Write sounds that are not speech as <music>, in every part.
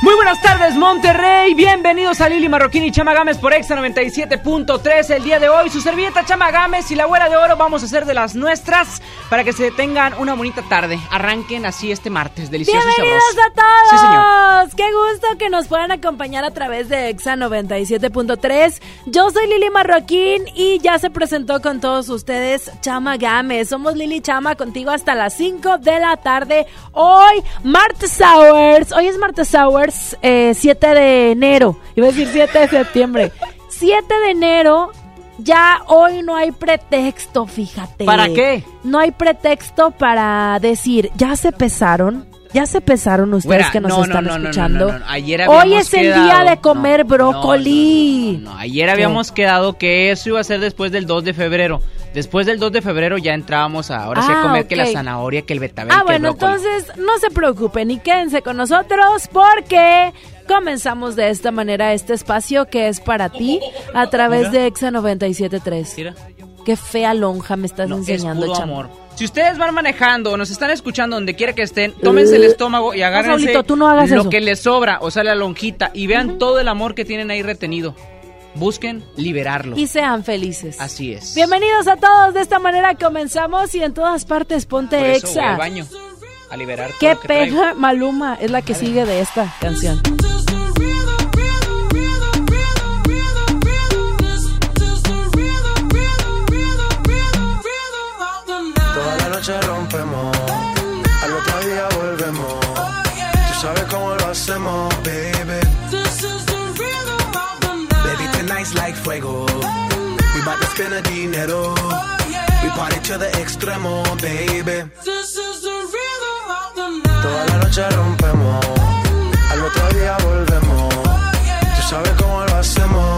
Muy buenas tardes, Monterrey. Bienvenidos a Lili Marroquín y Chama Gámez por Exa 97.3. El día de hoy, su servilleta Chama Gámez y la abuela de oro vamos a hacer de las nuestras para que se tengan una bonita tarde. Arranquen así este martes, delicioso y Bienvenidos sabroso. a todos. Sí, señor. Qué gusto que nos puedan acompañar a través de Exa 97.3. Yo soy Lili Marroquín y ya se presentó con todos ustedes Chama Gámez. Somos Lili Chama contigo hasta las 5 de la tarde. Hoy, martes hours. Hoy es martes hours, eh, 7 de enero. Iba a decir 7 de septiembre. 7 de enero. Ya hoy no hay pretexto, fíjate. ¿Para qué? No hay pretexto para decir, ya se pesaron. Ya se pesaron ustedes Güera, que nos no, no, están no, no, no, escuchando. Ayer Hoy es el quedado- día de comer brócoli. Ayer habíamos quedado que eso iba a ser después del 2 de febrero. Después del 2 de febrero ya entrábamos a, ahora sí a Ah, comer que la zanahoria, que el betabel, Ah, que bueno, entonces no se preocupen y quédense con nosotros porque comenzamos de esta manera este espacio que es para ti a través Mira. de Exa 97.3. Mira. Qué fea lonja me estás No, enseñando, es puro amor. Si ustedes van manejando o nos están escuchando donde quiera que estén, tómense el estómago y agárrense Saulito, tú no hagas lo eso. que les sobra, o sea, la lonjita, y vean todo el amor que tienen ahí retenido. Busquen liberarlo. Y sean felices. Así es. Bienvenidos a todos, de esta manera comenzamos y en todas partes ponte Por eso voy Exa. al baño a liberar todo Qué que traigo. pena, Maluma, es la que sigue de esta canción. Toda la noche rompemos, al otro día volvemos. Tú sabes cómo lo hacemos, baby. Tonight's like fuego. We bout to spend a dinero. We party to the extremo, baby. Toda la noche rompemos, al otro día volvemos. Tú sabes cómo lo hacemos,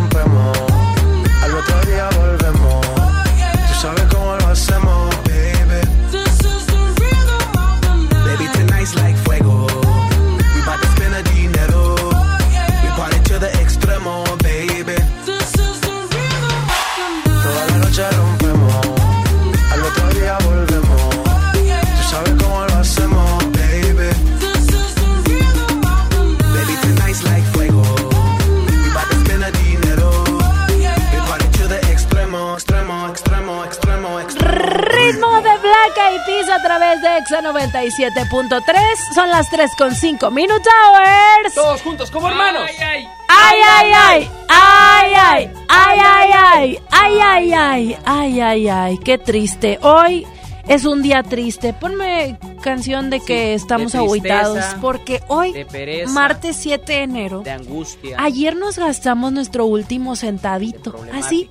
Exa 97.3. Son las 3 con 5 Minute Hours. Todos juntos como hermanos. Ay, ay, ay, ay, ay, ay, ay, ay, ay, ay, ay, ay, ay, ay, qué triste. Hoy es un día triste. Ponme canción de que estamos tristeza, porque hoy, de pereza, martes 7 de enero, De angustia. ayer nos gastamos nuestro último centavito. Así,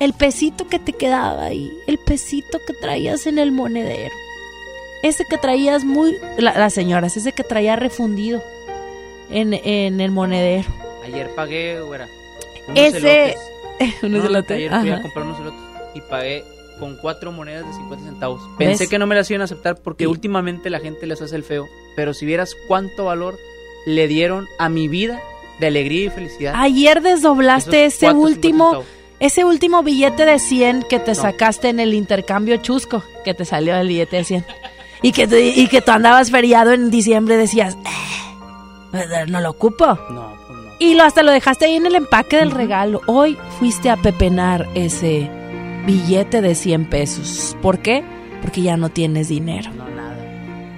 el pesito que te quedaba ahí, el pesito que traías en el monedero. Ese que traías muy, la- las señoras, ese que traía refundido en, en el monedero. Ayer pagué, güera. unos Ese- elotes. <laughs> Unos No, elotes, Ayer fui a comprar unos elotes y pagué con cuatro monedas de 50 centavos. Pensé ¿Ves? que no me las iban a aceptar porque Sí. últimamente la gente les hace el feo. Pero si vieras cuánto valor le dieron a mi vida de alegría y felicidad. Ayer desdoblaste esos ese último, ese último billete de 100 que te No. sacaste en el intercambio chusco, que te salió el billete de 100. <laughs> Y que, tú- y que tú andabas feriado en diciembre decías, "Eh, no lo ocupo. No, pues no. Y lo hasta lo dejaste ahí en el empaque del regalo. Hoy fuiste a pepenar ese billete de 100 pesos. ¿Por qué? Porque ya no tienes dinero. No, nada.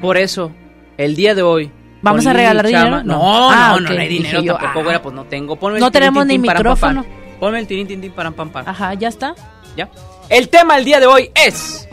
Por eso, el día de hoy. ¿Vamos a regalar dinero? No. No, Ah, no, ok, no, hay dinero yo, tampoco, ah. güera, pues no tengo. Ponme el No tirín, tenemos tin, ni micrófono. Ponme el tirín, tin, tin, param, pam, pam. Ajá, ya está. ¿Ya? El tema del día de hoy es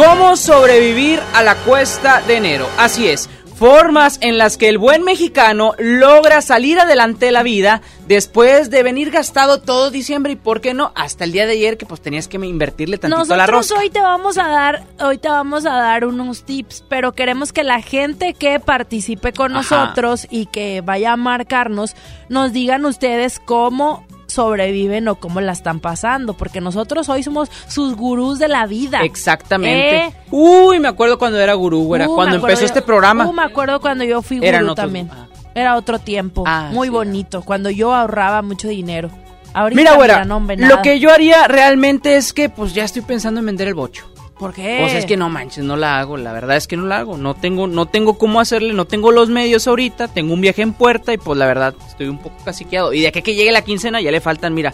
¿Cómo sobrevivir a la cuesta de enero? Así es, formas en las que el buen mexicano logra salir adelante de la vida después de venir gastado todo diciembre y por qué no hasta el día de ayer que pues tenías que invertirle tantito a la rosca. hoy te vamos a dar, hoy te vamos a dar unos tips, pero queremos que la gente que participe con Ajá. nosotros y que vaya a marcarnos, nos digan ustedes cómo sobreviven o cómo la están pasando, porque nosotros hoy somos sus gurús de la vida. Exactamente. ¿Eh? Uy, me acuerdo cuando era gurú, güera, Uh, cuando empezó yo- este programa. Uh, me acuerdo cuando yo fui Eran gurú otros- también. ah. Era otro tiempo, Ah, muy sí, bonito, cuando yo ahorraba mucho dinero. Ahorita, Mira, güera, no, hombre, lo que yo haría realmente es que pues ya estoy pensando en vender el bocho. ¿Por qué? Pues es que no manches, no la hago, la verdad es que no la hago, no tengo, no tengo cómo hacerle, no tengo los medios ahorita, tengo un viaje en puerta y pues la verdad estoy un poco caciqueado. Y de aquí que llegue la quincena ya le faltan, mira,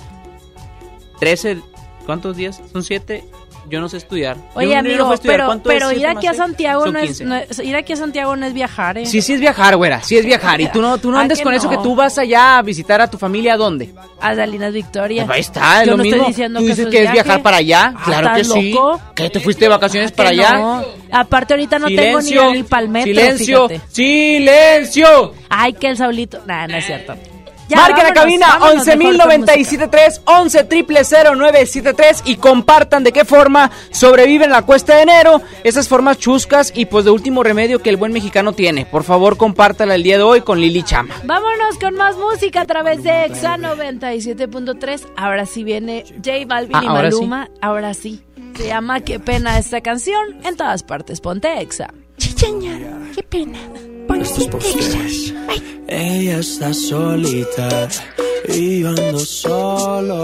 13, ¿cuántos días? Son 7, yo no sé estudiar. Oye, yo amigo, estudiar. pero, ¿Cuánto pero es ir aquí a? Santiago no es, 15. no es- ir aquí a Santiago no es viajar, ¿eh? Sí, sí es viajar, güera, sí es viajar. Y tú no, tú no andes con eso que tú vas allá a visitar a tu familia, ¿a dónde? A Salinas Victoria. Pues ahí está, es Yo lo no mismo. estoy diciendo Tú que dices que es viajar para allá, Ah, claro que ¿estás sí. loco? ¿Qué te fuiste de vacaciones para allá? Aparte ahorita no tengo ni Silencio, el palmetro, silencio, fíjate. silencio. Ay, que el Saulito. Nah, no es cierto. Ya, Marca la cabina vámonos mejor con música. 11.097.3, 11 triple 0973 y compartan de qué forma sobreviven la cuesta de enero, esas formas chuscas y pues de último remedio que el buen mexicano tiene. Por favor, compártala el día de hoy con Lili Chama. Vámonos con más música a través de Exa 97.3. Ahora sí viene J Balvin Ah, y ahora sí. Maluma. Ahora sí. Se llama Qué pena esta canción. En todas partes, ponte Exa. Chicheña, qué pena. Ella está solita y yo ando solo.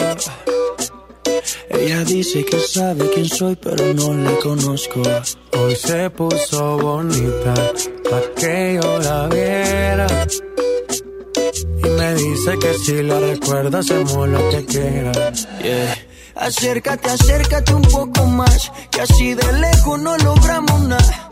Ella dice que sabe quién soy, pero no la conozco. Hoy se puso bonita pa' que yo la viera. Y me dice que si la recuerda hacemos lo que quiera. Yeah. Acércate, acércate un poco más, que así de lejos no logramos nada.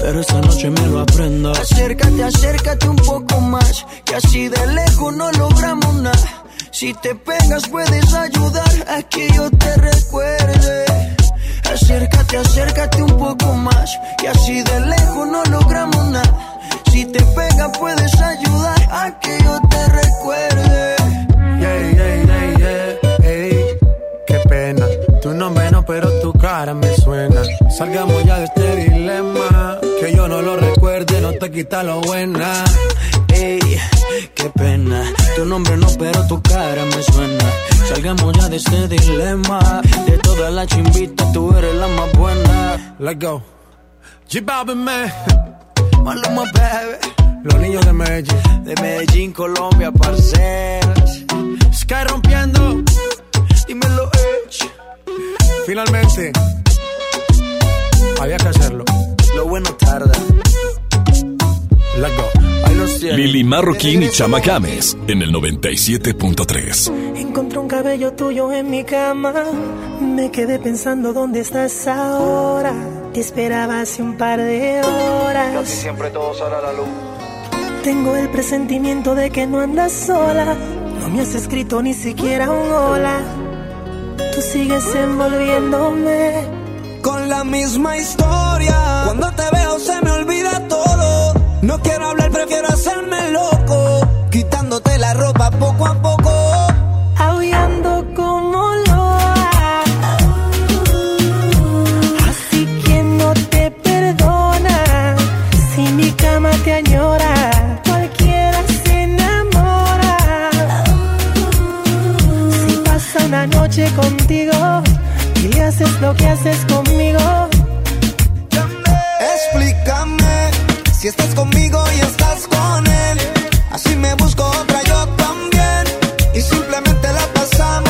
Pero esta noche me lo aprendo. Acércate, acércate un poco más. Que así de lejos no logramos nada. Si te pegas puedes ayudar a que yo te recuerde. Acércate, acércate un poco más. Y así de lejos no logramos nada. Si te pegas puedes ayudar a que yo te recuerde. Cara me suena. Salgamos ya de este dilema. Que yo no lo recuerde, no te quita lo buena. Ey, qué pena. Tu nombre no, pero tu cara me suena. Salgamos ya de este dilema. De todas las chimbitas, tú eres la más buena. Let's go. G Balvin, man. Maluma, baby. Los niños de Medellín. De Medellín, Colombia, parceras. Sky rompiendo. Dímelo. Finalmente. Había que hacerlo. Lo bueno tarda. Let's go. Lili Marroquín y Chama Games en el 97.3. Encontré un cabello tuyo en mi cama. Me quedé pensando dónde estás ahora. Te esperaba hace un par de horas. siempre todo sale a la luz. Tengo el presentimiento de que no andas sola. No me has escrito ni siquiera un hola. Tú sigues envolviéndome. Con la misma historia. Cuando te veo se me olvida todo. No quiero hablar, prefiero hacerme loco. Quitándote la ropa poco a poco. Aullando noche contigo y le haces lo que haces conmigo. Explícame si estás conmigo y estás con él. Así me busco otra yo también. Y simplemente la pasamos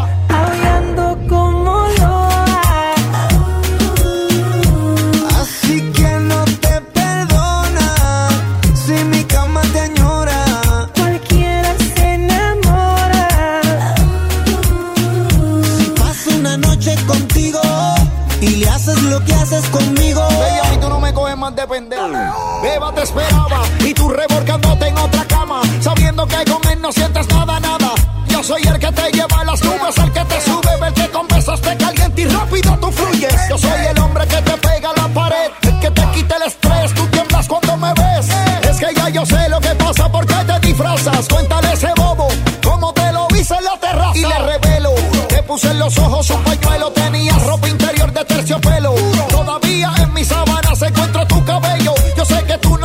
de. Beba te esperaba y tú revolcándote en otra cama. Sabiendo que con él no sientes nada, nada. Yo soy el que te lleva a las nubes, el que te sube, el que con besos te calienta y rápido tú fluyes. Yo soy el hombre que te pega a la pared, el que te quita el estrés, tú tiemblas cuando me ves. Es que ya yo sé lo que pasa, porque te disfrazas. Cuéntale ese bobo, cómo te lo hice en la terraza. Y le revelo, te puse en los ojos un pañuelo, tenía ropa interior de terciopelo. Todavía en mi sábana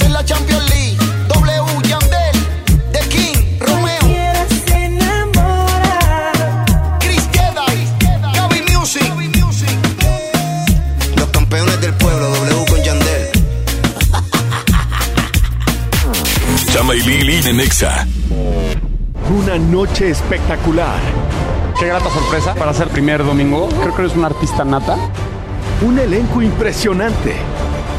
En la Champions League, W, Yandel, The King, Romeo, se enamora. Chris Jedi, Gaby Music. Los campeones del pueblo, W con Yandel. Chama y Lili en Exa. Una noche espectacular. Qué grata sorpresa para ser primer domingo. Creo que eres un artista nata. Un elenco impresionante.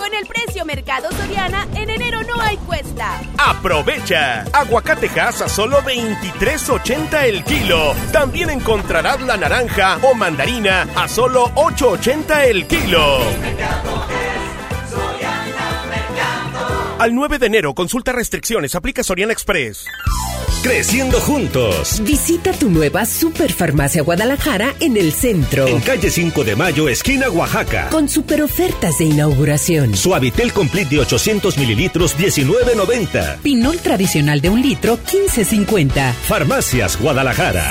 Con el precio Mercado Soriana, en enero no hay cuesta. Aprovecha. Aguacatejas a solo 23.80 el kilo. También encontrarás la naranja o mandarina a solo 8.80 el kilo. Al 9 de enero, consulta restricciones, aplica Soriana Express. Creciendo juntos. Visita tu nueva Superfarmacia Guadalajara en el centro. En calle 5 de Mayo, esquina Oaxaca. Con super ofertas de inauguración. Suavitel Complete de 800 mililitros, 19.90. Pinol tradicional de un litro, 15.50. Farmacias Guadalajara.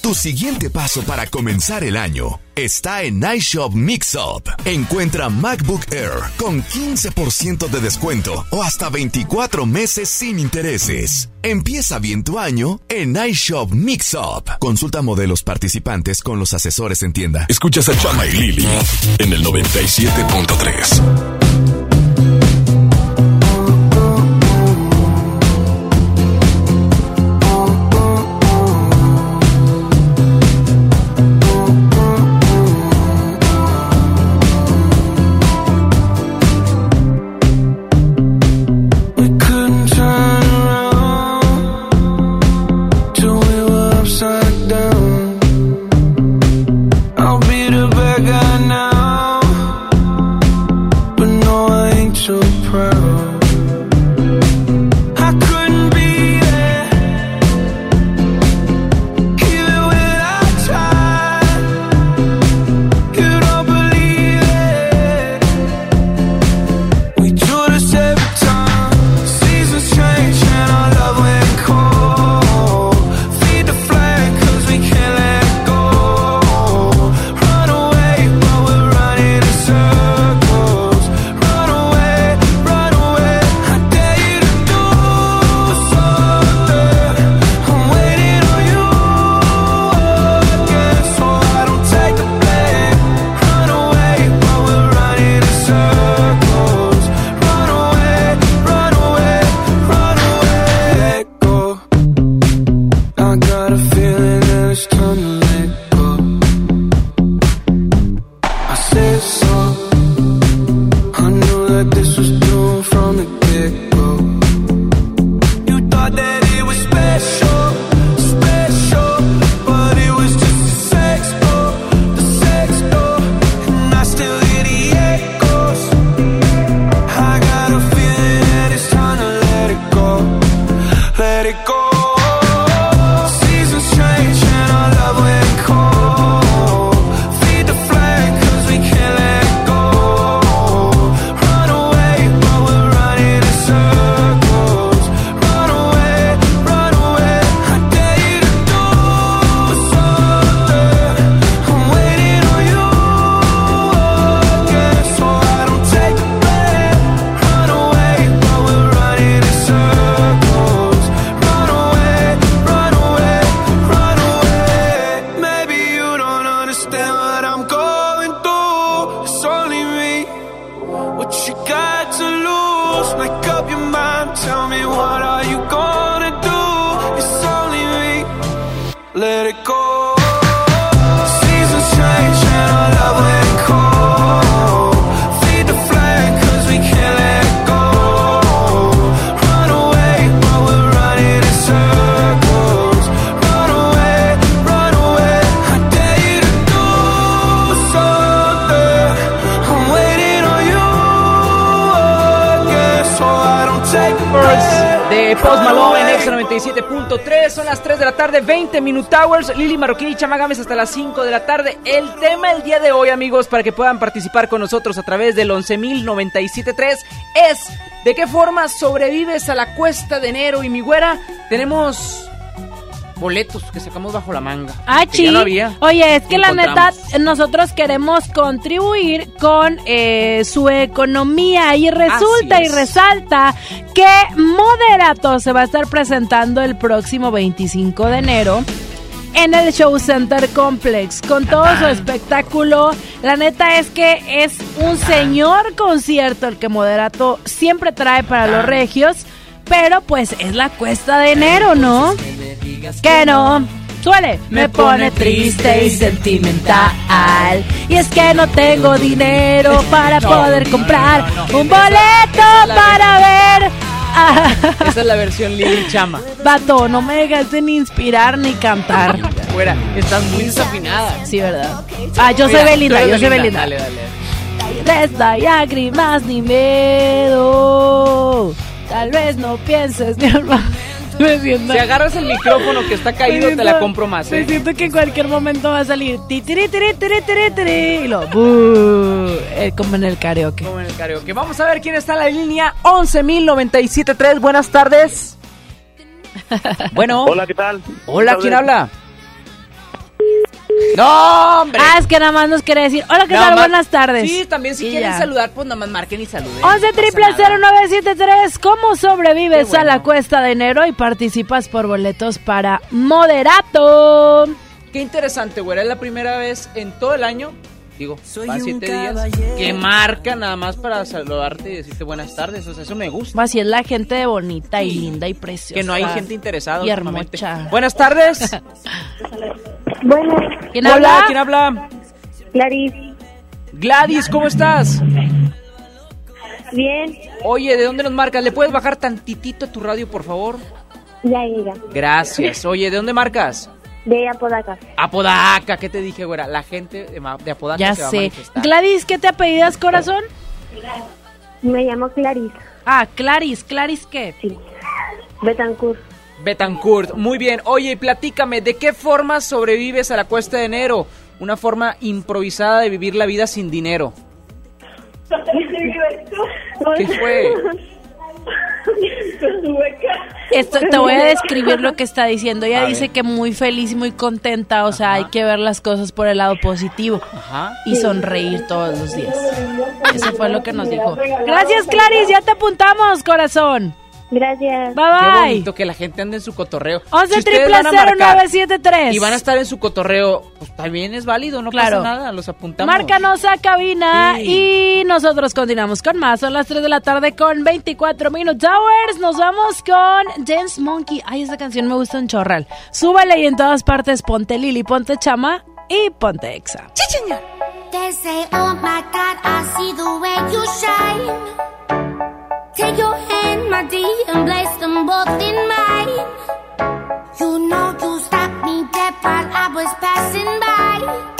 Tu siguiente paso para comenzar el año está en iShop Mixup. Encuentra MacBook Air con 15% de descuento o hasta 24 meses sin intereses. Empieza bien tu año en iShop Mixup. Consulta modelos participantes con los asesores en tienda. Escuchas a Chama y Lili en el 97.3. Hours. Lili Marroquín y Chamagames hasta las 5 de la tarde. El tema el día de hoy, amigos, para que puedan participar con nosotros a través del 11.097.3 es ¿de qué forma sobrevives a la cuesta de enero? Y mi güera, tenemos boletos que sacamos bajo la manga. Ah, no sí. había. Oye, es que la neta, nosotros queremos contribuir con eh, su economía y resulta y es. resalta que Moderato se va a estar presentando el próximo 25 de enero. En el Show Center Complex, con todo su espectáculo. La neta es que es un señor concierto el que Moderato siempre trae para los regios. Pero pues es la cuesta de enero, ¿no? Que no. Suele, me pone triste y sentimental. Y es que no tengo dinero para poder comprar un boleto para ver. <laughs> Esa es la versión Lili Chama. Vato, no me dejaste ni inspirar ni cantar. Fuera, estás muy desafinada. Sí, ¿verdad? Ah, yo soy Belinda, yo soy Belinda. Dale, dale. Resta lágrimas ni miedo. Tal vez no pienses, mi hermano. <laughs> Me siento- Si agarras el micrófono que está caído, me te la compro más, Me ¿eh? siento que en cualquier momento va a salir ti, tiri, tiri, tiri, tiri, tiri, y lo "Bú", eh, como en el karaoke. Como en el karaoke. Vamos a ver quién está en la línea 11.097.3. Buenas tardes. <laughs> Bueno. Hola, ¿qué tal? Hola, ¿quién habla? No, hombre. Ah, es que nada más nos quiere decir, hola, ¿qué tal? Buenas tardes. Sí, también si Y quieren ya. saludar, pues nada más marquen y saluden. 11 triple 0973, ¿cómo sobrevives a la cuesta de enero y participas por boletos para Moderato? Qué interesante, güey. Es la primera vez en todo el año, digo, van siete días, que marca nada más para saludarte y decirte buenas tardes. O sea, eso me gusta. Así es la gente bonita y linda y preciosa. Que no hay gente interesada Y últimamente. hermosa. Buenas tardes. Bueno, ¿Quién Hola, habla? ¿quién habla? Clarice. Gladys, ¿cómo estás? Bien. Oye, ¿de dónde nos marcas? ¿Le puedes bajar tantitito tu radio, por favor? Ya llega. Gracias. Oye, ¿de dónde marcas? De Apodaca. Apodaca, ¿qué te dije, güera? La gente de, Apodaca Ya se va a sé. manifestar. Gladys, ¿qué te apellidas, corazón? Me llamo Clarice. Ah, Claris. ¿Claris qué? Sí. Betancourt. Betancourt, muy bien. Oye, y platícame, ¿de qué forma sobrevives a la cuesta de enero? Una forma improvisada de vivir la vida sin dinero. <laughs> ¿Qué fue? <laughs> Esto, te voy a describir lo que está diciendo. Ella A dice ver. que muy feliz y muy contenta, o sea, hay que ver las cosas por el lado positivo Ajá. y sonreír todos los días. Eso fue lo que nos dijo. Gracias, Claris, ya te apuntamos, corazón. Gracias. Qué Bye bye. bonito que la gente ande en su cotorreo. 11 Si van a marcar 0973. Y van a estar en su cotorreo, pues también es válido, no Claro. pasa nada, los apuntamos. Márcanos a cabina y nosotros continuamos con más. Son las 3 de la tarde con 24 Minute Hours. Nos vamos con James Monkey. Ay, esa canción me gusta un chorral. Súbale y en todas partes ponte Lili, ponte Chama y ponte Exa. They say, oh my God, I see the way you shine. Take your hand, my dear, and place them both in mine. You know you stopped me dead while I was passing by.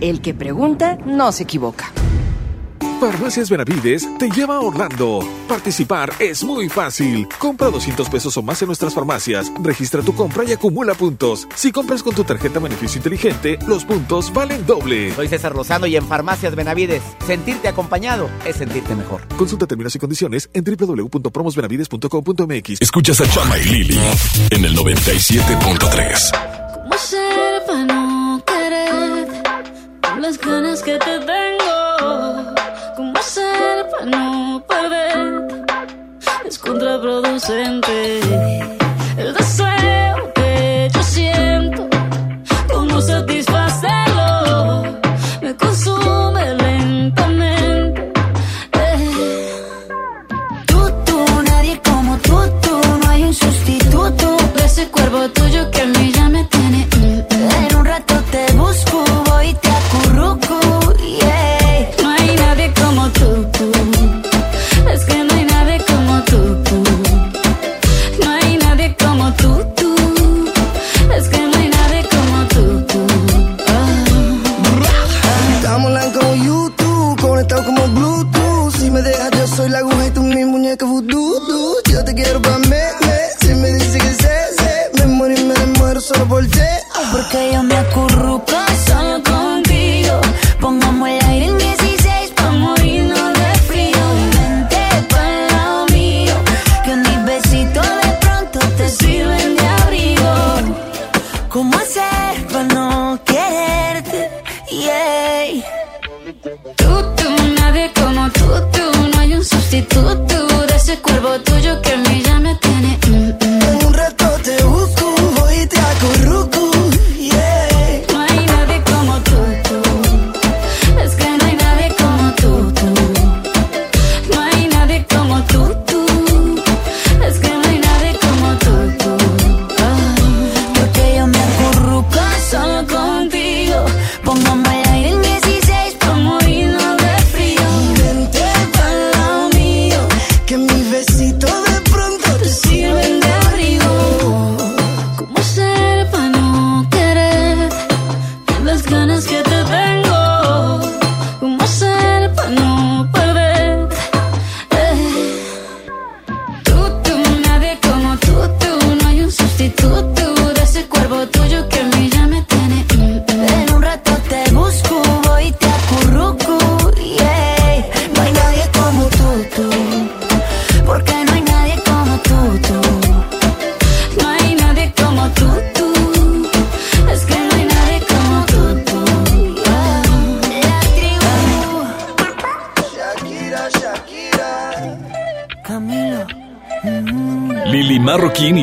El que pregunta no se equivoca. Farmacias Benavides te lleva a Orlando. Participar es muy fácil. Compra 200 pesos o más en nuestras farmacias. Registra tu compra y acumula puntos. Si compras con tu tarjeta beneficio inteligente, los puntos valen doble. Soy César Lozano y en Farmacias Benavides, sentirte acompañado es sentirte mejor. Consulta términos y condiciones en www.promosbenavides.com.mx. Escuchas a Chama y Lili en el 97.3. ¿Cómo ser para no querer las ganas que te tengo? ¿Cómo ser para no perder? Es contraproducente el deseo que yo siento. ¿Cómo satisfacerlo? Me consume lentamente. Eh. Tú, tú, nadie como tú, tú, no hay un sustituto De ese cuerpo tuyo que a mí ya me tiene.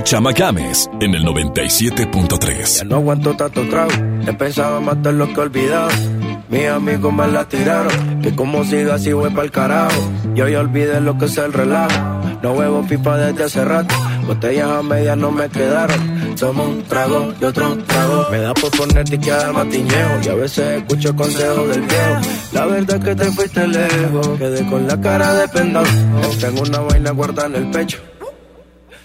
Chama Games en el 97.3. No aguanto tanto trago, he pensado en matar lo que he olvidado. Mis amigos me la tiraron, que como siga así voy pa'l carajo. Yo ya olvidé lo que es el relajo, no huevo pipa desde hace rato. Botellas a medias no me quedaron, somos un trago y otro trago. Me da por ponerte y quedar matiñejo, y a veces escucho consejos del viejo. La verdad es que te fuiste lejos, quedé con la cara de pendejo. Tengo una vaina guardada en el pecho,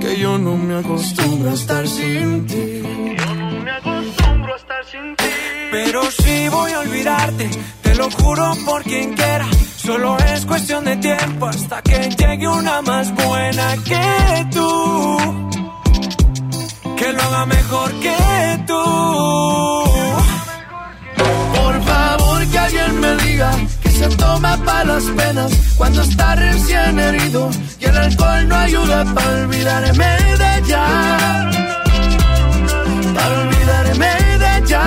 que yo no me acostumbro a estar sin ti. Pero si voy a olvidarte, te lo juro por quien quiera. Solo es cuestión de tiempo hasta que llegue una más buena que tú. Que lo haga mejor que tú. Por favor alguien me diga que se toma pa' las penas cuando está recién herido y el alcohol no ayuda para olvidarme de ella. Para olvidarme de ella.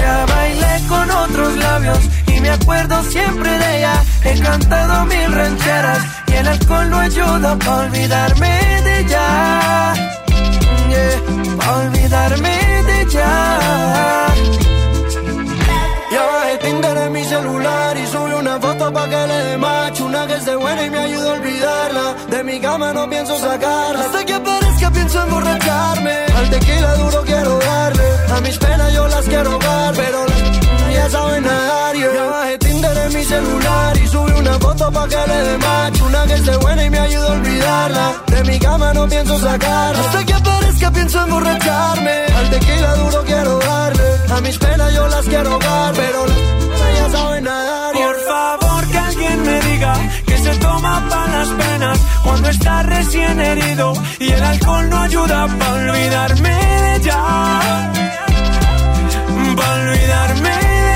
Ya bailé con otros labios y me acuerdo siempre de ella. He cantado mil rancheras y el alcohol no ayuda para olvidarme de ella. Yeah, pa' olvidarme de ella. Bajé Tinder en mi celular y subí una foto pa' que le dé macho Una que esté buena y me ayude a olvidarla. De mi cama no pienso sacarla. Hasta que aparezca pienso emborracharme Al tequila duro quiero darle. A mis penas yo las quiero dar Pero las ya saben nadar yeah. Ya bajé Tinder en mi celular y subí una foto pa' que le dé macho Una que esté buena y me ayude a olvidarla. De mi cama no pienso sacarla. Hasta que aparezca pienso emborracharme. Al tequila duro quiero darle. A mis penas yo las quiero dar Pero las ya saben nadar. Por favor que alguien me diga que se toma pa' las penas cuando está recién herido y el alcohol no ayuda pa' olvidarme de ella. Pa' olvidarme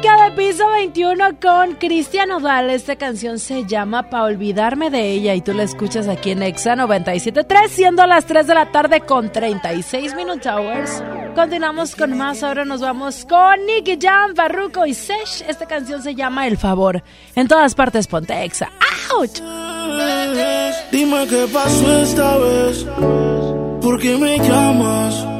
Música de piso 21 con Cristian Odal. Esta canción se llama Pa' olvidarme de ella y tú la escuchas aquí en Exa 97.3, siendo las 3 de la tarde con 36 Minute Hours. Continuamos con más. Ahora nos vamos con Nicky Jam, Barruco y Sesh. Esta canción se llama El Favor. En todas partes ponte exa. ¡Auch! Dime qué pasó esta vez. ¿Por qué me llamas?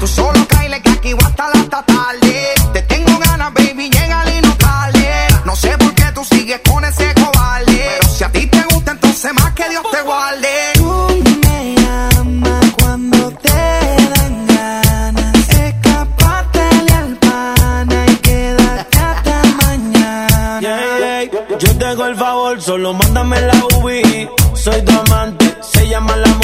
Tú solo cáele que aquí voy hasta la hasta tarde. Te tengo ganas, baby, llega y no tarde. No sé por qué tú sigues con ese cobarde. Pero si a ti te gusta, entonces más que Dios te guarde. Tú me llamas cuando te dan ganas. Escapátele al pana y quédate hasta mañana. Yo te hago el favor, solo mándame la UBI. Soy tu amante, se llama la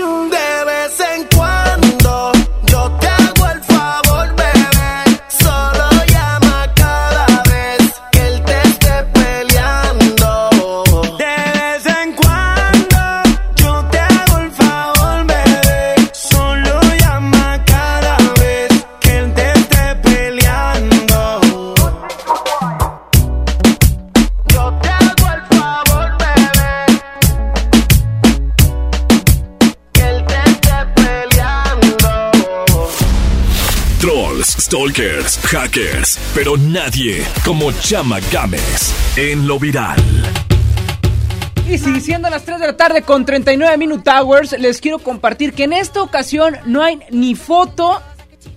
stalkers, hackers, pero nadie como Chama Games en lo viral. Y sí, siendo las 3 de la tarde con 39 Minute Hours, les quiero compartir que en esta ocasión no hay ni foto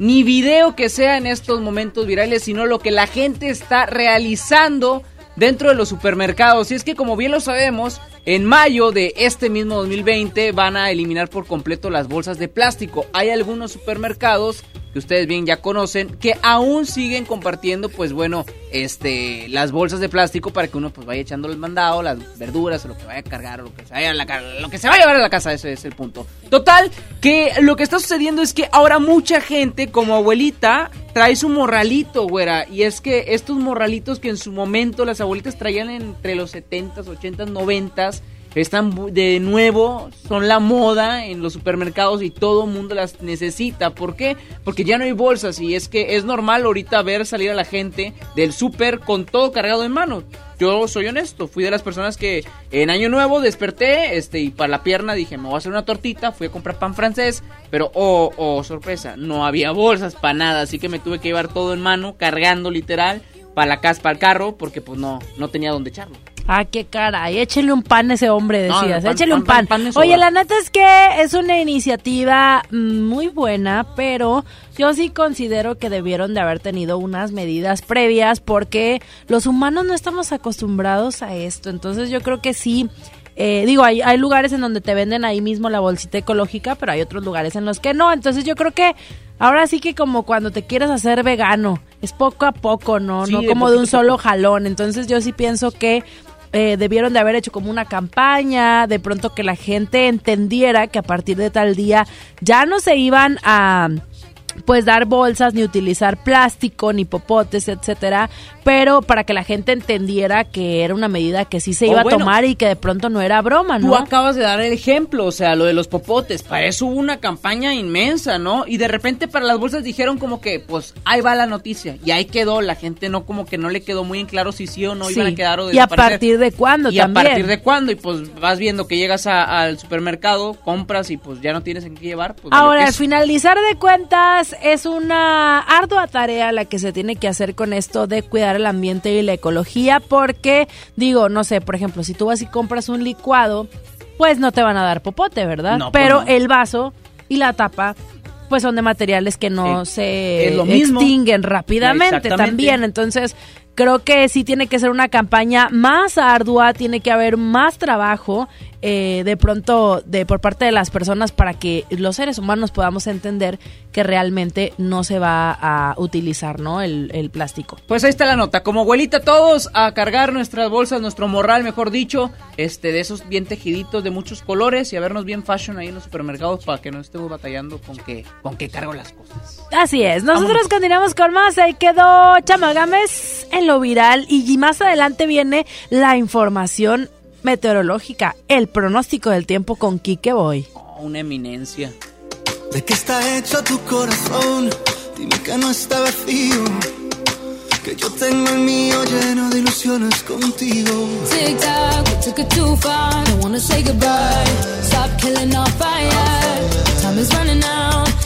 ni video que sea en estos momentos virales, sino lo que la gente está realizando dentro de los supermercados. Y es que como bien lo sabemos, en mayo de este mismo 2020 van a eliminar por completo las bolsas de plástico. Hay algunos supermercados que ustedes bien ya conocen que aún siguen compartiendo pues bueno, este las bolsas de plástico para que uno pues vaya echando el mandado, las verduras o lo que vaya a cargar o lo que se vaya a lo que se va a llevar a la casa, ese es el punto. Total, que lo que está sucediendo es que ahora mucha gente como abuelita trae su morralito, güera, y es que estos morralitos que en su momento las abuelitas traían entre los 70s, 80s, 90s están de nuevo, son la moda en los supermercados y todo mundo las necesita. ¿Por qué? Porque ya no hay bolsas y es que es normal ahorita ver salir a la gente del súper con todo cargado en mano. yo soy honesto, fui de las personas que en Año Nuevo desperté, este, y para la pierna dije, me voy a hacer una tortita, fui a comprar pan francés, pero oh, oh, sorpresa, no había bolsas para nada, así que me tuve que llevar todo en mano, cargando literal, para la casa, para el carro, porque pues no, no tenía dónde echarlo. Ah, qué cara. Y échele un pan a ese hombre, No, decías. pan- échele un pan-. Oye, la neta es que es una iniciativa mm, muy buena, pero yo sí considero que debieron de haber tenido unas medidas previas porque los humanos no estamos acostumbrados a esto. Entonces yo creo que sí. eh, digo, hay, hay lugares en donde te venden ahí mismo la bolsita ecológica, pero hay otros lugares en los que no. Entonces yo creo que ahora sí que como cuando te quieres hacer vegano, es poco a poco, ¿no? Sí, no como de un solo jalón. Entonces yo sí pienso que eh, debieron de haber hecho como una campaña, de pronto que la gente entendiera que a partir de tal día ya no se iban a pues dar bolsas ni utilizar plástico ni popotes, etcétera, pero para que la gente entendiera que era una medida que sí se Oh, iba bueno. a tomar y que de pronto no era broma, Tú ¿no? acabas de dar el ejemplo, o sea, lo de los popotes. Para eso hubo una campaña inmensa, ¿no? Y de repente para las bolsas dijeron como que, pues, ahí va la noticia. Y ahí quedó, la gente no como que no le quedó muy en claro si sí o no iban Sí. a quedar o y a partir de cuándo y también. a partir de cuándo, y pues vas viendo que llegas a- al supermercado, compras y pues ya no tienes en qué llevar. Pues, Ahora, al finalizar de cuentas, es una ardua tarea la que se tiene que hacer con esto de cuidar el ambiente y la ecología, porque, digo, no sé, por ejemplo, si tú vas y compras un licuado, pues no te van a dar popote, ¿verdad? No, pues Pero no. el vaso y la tapa, pues son de materiales que no Eh, se extinguen rápidamente también. Entonces, creo que sí tiene que ser una campaña más ardua, tiene que haber más trabajo eh, de pronto de por parte de las personas para que los seres humanos podamos entender que realmente no se va a utilizar, ¿no? El, el plástico. Pues ahí está la nota. Como abuelita, todos a cargar nuestras bolsas, nuestro morral, mejor dicho, este, de esos bien tejiditos de muchos colores y a vernos bien fashion ahí en los supermercados para que no estemos batallando con que, con que cargo las cosas. Así es, nosotros continuamos con más, ahí quedó Chamagames en lo viral y más adelante viene la información meteorológica, el pronóstico del tiempo con Kike Boy. Oh, una eminencia. ¿De qué está hecho tu corazón? Dime que no está vacío. Que yo tengo el mío lleno de ilusiones contigo. Tic tac, we took it too far. Don't wanna say goodbye. Stop killing our fire. Time is running out.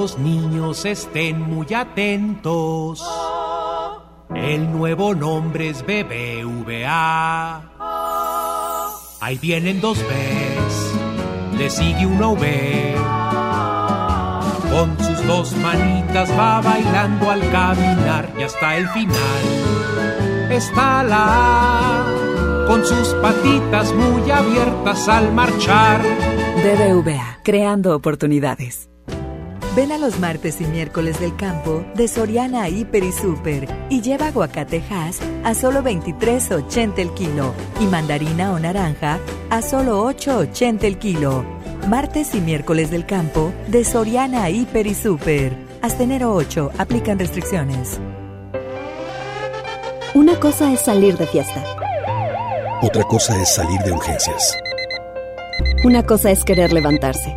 Los niños estén muy atentos. El nuevo nombre es BBVA. Ahí vienen dos Bs, le sigue una V. Con sus dos manitas va bailando al caminar y hasta el final está la A con sus patitas muy abiertas al marchar. BBVA, creando oportunidades. Ven a los martes y miércoles del campo de Soriana Hiper y Super y lleva aguacatejas a solo 23.80 el kilo y mandarina o naranja a solo 8.80 el kilo. Martes y miércoles del campo de Soriana Hiper y Super. Hasta enero 8 aplican restricciones. Una cosa es salir de fiesta. Otra cosa es salir de urgencias. Una cosa es querer levantarse.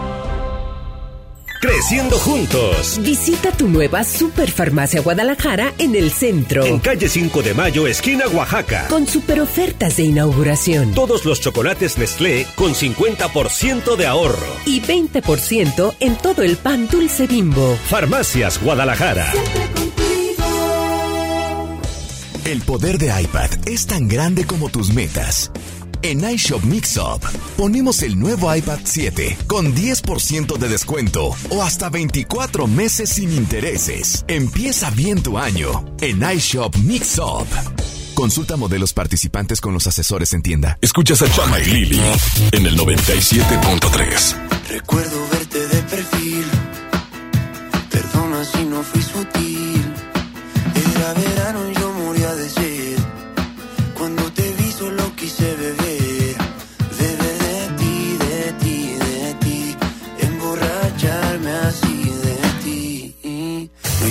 Creciendo juntos. Visita tu nueva Superfarmacia Guadalajara en el centro. En calle 5 de Mayo, esquina Oaxaca. Con super ofertas de inauguración. Todos los chocolates Nestlé con 50% de ahorro. Y 20% en todo el pan dulce bimbo. Farmacias Guadalajara. El poder de iPad es tan grande como tus metas. En iShop Mixup ponemos el nuevo iPad 7 con 10% de descuento o hasta 24 meses sin intereses. Empieza bien tu año en iShop Mixup. Consulta modelos participantes con los asesores en tienda. Escuchas a Chama y Lili en el 97.3. Recuerdo verte de perfil. Perdona si no fui sutil. Era verano y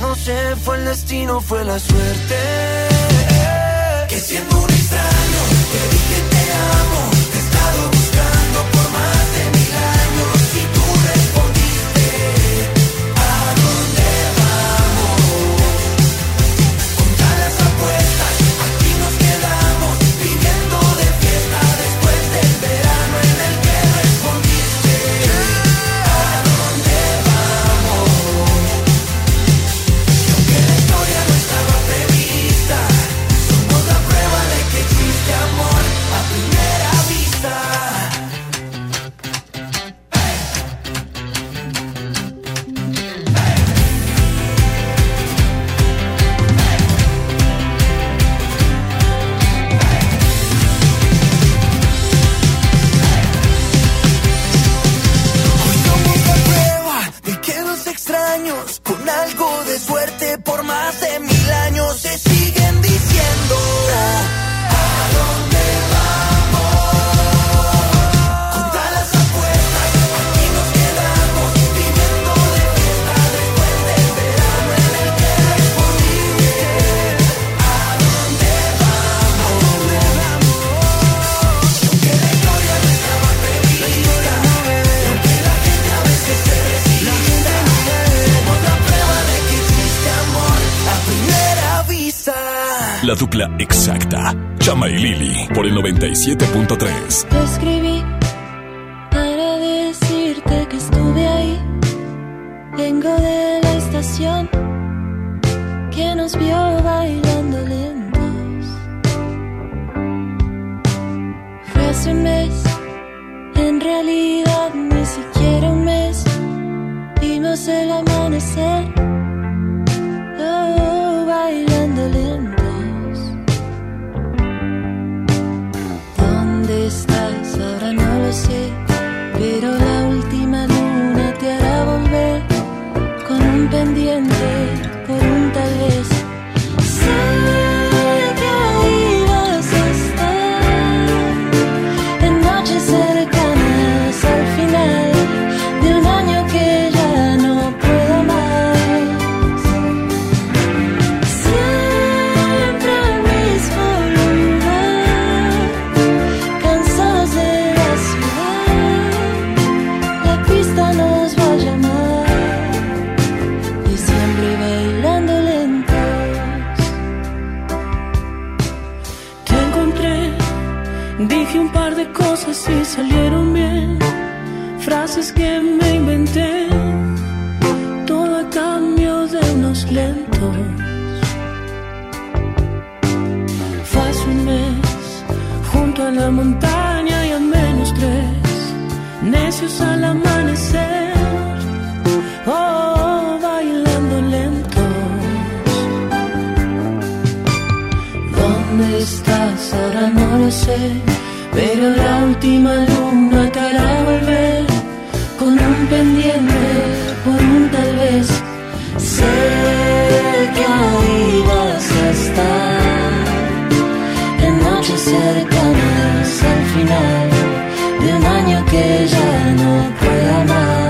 No sé, fue el destino, fue la suerte. La montaña y a menos tres, necios al amanecer, oh, bailando lentos. ¿Dónde estás? Ahora no lo sé, pero la última luna te hará volver con un pendiente por un tal vez. Sé que ahí vas a estar cercanas al final de un año que ya no pueda más.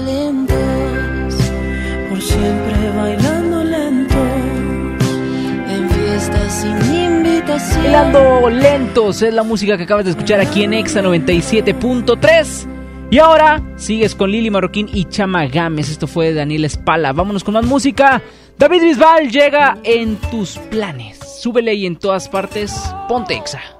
Lentos, por siempre bailando lentos, en fiestas sin invitación. Bailando lentos es la música que acabas de escuchar aquí en Exa 97.3. Y ahora sigues con Lili Marroquín y Chama Games. Esto fue de Daniel Espala. Vámonos con más música. David Bisbal llega en tus planes. Súbele y en todas partes. Ponte Exa.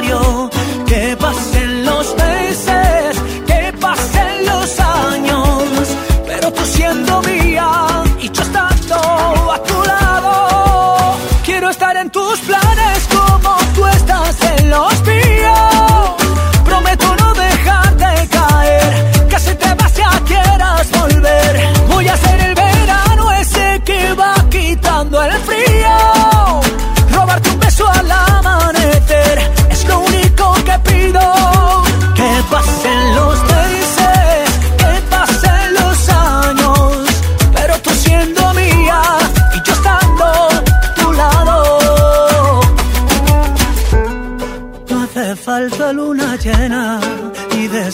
diario.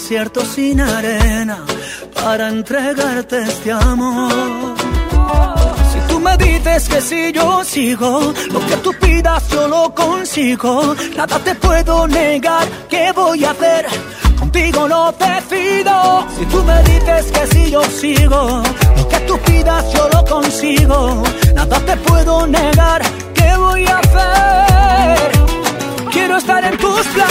Desierto sin arena para entregarte este amor. Si tú me dices que si yo sigo, lo que tú pidas yo lo consigo. Nada te puedo negar, ¿qué voy a hacer? Contigo no te pido. Si tú me dices que si yo sigo, lo que tú pidas yo lo consigo. Nada te puedo negar, ¿qué voy a hacer? Quiero estar en tus planes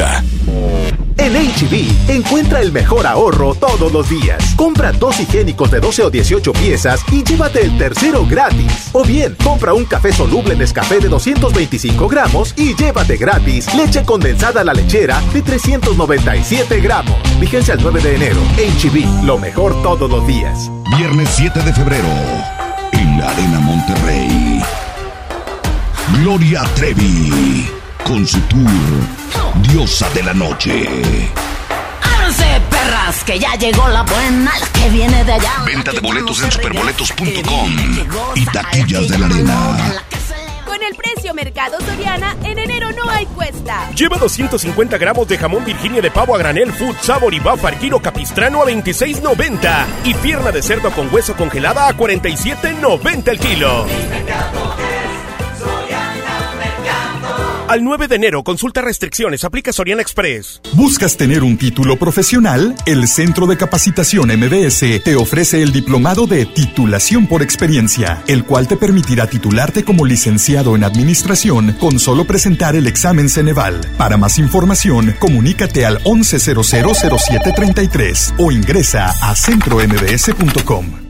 Exa. En HB, encuentra el mejor ahorro todos los días. Compra dos higiénicos de 12 o 18 piezas y llévate el tercero gratis. O bien, compra un café soluble en Nescafé de 225 gramos y llévate gratis leche condensada a la lechera de 397 gramos. Vigencia el 9 de enero. HB, lo mejor todos los días. Viernes 7 de febrero, en la Arena Monterrey. Gloria Trevi, con su tour Diosa de la Noche. Arce, perras, que ya llegó la buena, la que viene de allá. Venta de boletos en superboletos.com y taquillas de la arena. Con el precio Mercado Soriana, en enero no hay cuesta. Lleva 250 gramos de jamón Virginia de pavo a granel Food Sabor y Buffer Kilo Capistrano a 26.90 y pierna de cerdo con hueso congelada a 47.90 el kilo. Al 9 de enero, consulta restricciones, aplica Soriana Express. ¿Buscas tener un título profesional? El Centro de Capacitación MBS te ofrece el diplomado de titulación por experiencia, el cual te permitirá titularte como licenciado en administración con solo presentar el examen Ceneval. Para más información, comunícate al 11000733 o ingresa a centrombs.com.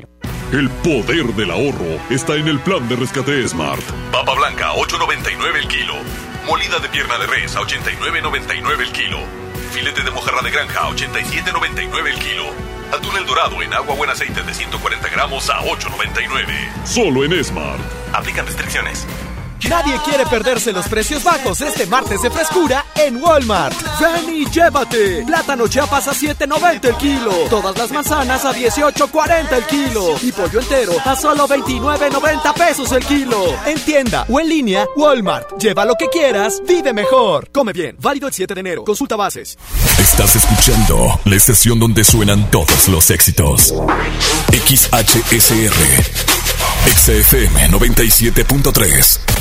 El poder del ahorro está en el plan de rescate Smart. Papa blanca, 8.99 el kilo. Molida de pierna de res, a 89.99 el kilo. Filete de mojarra de granja, a 87.99 el kilo. Atún el dorado en agua buen aceite de 140 gramos a 8.99. Solo en Smart. Aplican restricciones. Nadie quiere perderse los precios bajos este martes de frescura en Walmart. Ven y llévate. Plátano chiapas a 7.90 el kilo. Todas las manzanas a 18.40 el kilo. Y pollo entero a solo 29.90 pesos el kilo. En tienda o en línea, Walmart. Lleva lo que quieras, vive mejor. Come bien. Válido el 7 de enero. Consulta bases. Estás escuchando la estación donde suenan todos los éxitos. XHSR. XFM 97.3.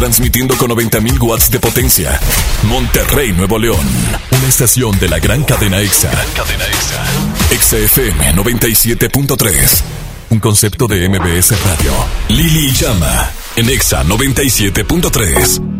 Transmitiendo con 90.000 watts de potencia. Monterrey, Nuevo León. Una estación de la gran cadena EXA. cadena EXA. XFM 97.3. Un concepto de MBS Radio. Lili Llama. En EXA 97.3.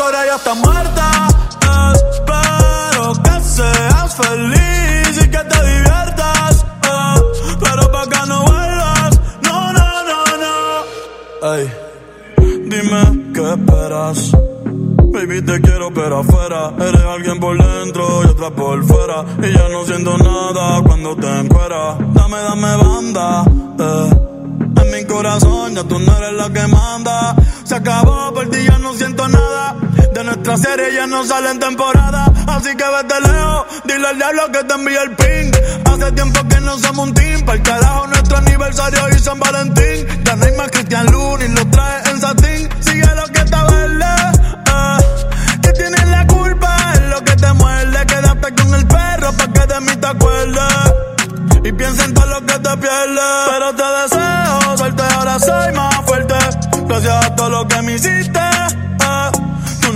Historia ya está muerta. Espero que seas feliz y que te diviertas. pero pa' que no vuelvas. No, no, no, no. Ey, dime qué esperas. Baby, te quiero, pero afuera. Eres alguien por dentro y otra por fuera. Y ya no siento nada cuando te encueras. Dame, dame banda. eh. En mi corazón ya tú no eres la que manda. Se acabó, por ti ya no siento nada. De nuestra serie ya no sale en temporada. Así que vete lejos, dile al diablo que te envíe el ping. Hace tiempo que no somos un team. Para el carajo, nuestro aniversario y San Valentín. Ya no hay más Cristian Luna y lo trae en satín. Sigue lo que está verde. eh. Que tienes la culpa, es lo que te muerde. Quédate con el perro pa' que de mí te acuerdes. Y piensa en todo lo que te pierdes. Pero te deseo suerte, ahora soy más fuerte. Gracias a todo lo que me hiciste.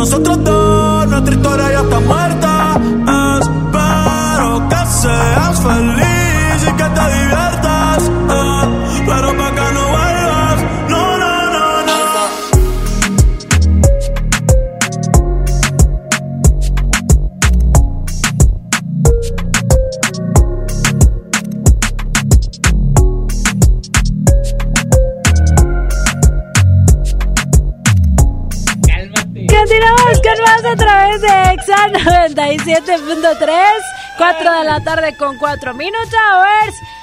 Nosotros dos, nuestra historia ya está. 97.3, 4 de la tarde con 4 minutos.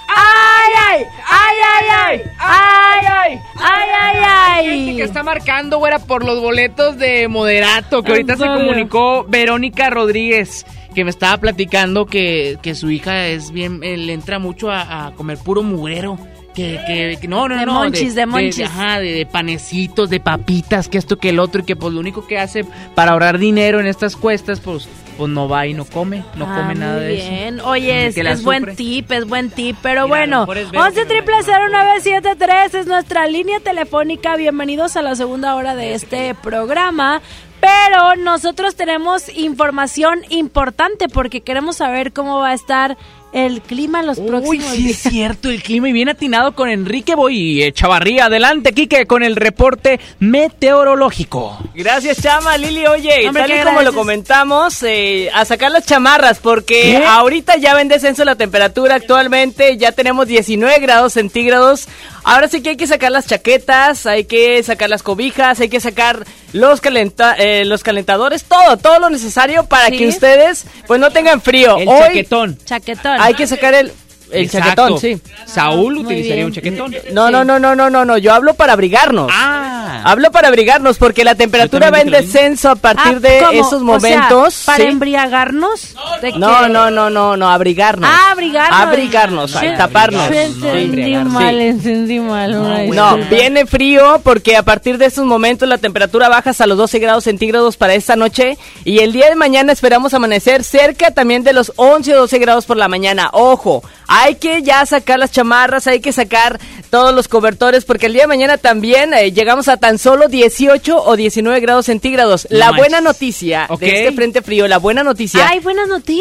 ¡Ay, ay! ¡Ay, ay, ay! ¡Ay, ay! ¡Ay, ay, ay! Gente que está marcando, güera, por los boletos de Moderato, que ahorita se comunicó Verónica Rodríguez, que me estaba platicando que, que su hija es bien, eh, le entra mucho a, a comer puro mugrero. Que, que, que- no, no, De no. monchis, de monchis. ajá, de, de panecitos, de papitas, que esto, que el otro, y que pues lo único que hace para ahorrar dinero en estas cuestas, pues, pues no va y no come, no Ah, come nada muy de eso. bien. Oye, es, buen tip, es buen tip. Pero Mira, bueno, mejor es Vero 11 triple 0973 es nuestra línea telefónica. Bienvenidos a la segunda hora de este programa. Pero nosotros tenemos información importante porque queremos saber cómo va a estar el clima los Uy, próximos sí días. es cierto, el clima y bien atinado con Enrique Boy y Chavarría. Adelante, Quique, con el reporte meteorológico. Gracias, Chama, Lili. Oye, Hombre, tal y como lo comentamos, eh, a sacar las chamarras, porque ¿Qué? ahorita ya va en descenso la temperatura actualmente, ya tenemos 19 grados centígrados. Ahora sí que hay que sacar las chaquetas, hay que sacar las cobijas, hay que sacar los, calenta eh, los calentadores, todo, todo lo necesario para Sí. que ustedes pues no tengan frío. El Hoy chaquetón. Chaquetón. hay que sacar el, el Exacto. chaquetón, sí. Saúl utilizaría un chaquetón. No, no, no, no, no, no, no, yo hablo para abrigarnos. Ah. Hablo para abrigarnos porque la temperatura va en descenso a partir Ah, de ¿cómo? esos O sea, momentos. ¿Para ¿sí? embriagarnos? ¿De No, qué? no, no, no, no, abrigarnos. Ah, abrigarnos. Abrigarnos, ay, taparnos. Sí. entendí mal, entendí mal. una No, disculpa. viene frío porque a partir de estos momentos la temperatura baja hasta los 12 grados centígrados para esta noche y el día de mañana esperamos amanecer cerca también de los 11 o 12 grados por la mañana. Ojo, hay que ya sacar las chamarras, hay que sacar todos los cobertores porque el día de mañana también eh, llegamos a tan solo 18 o 19 grados centígrados. No la manches. buena noticia de este frente frío, la buena noticia Ay,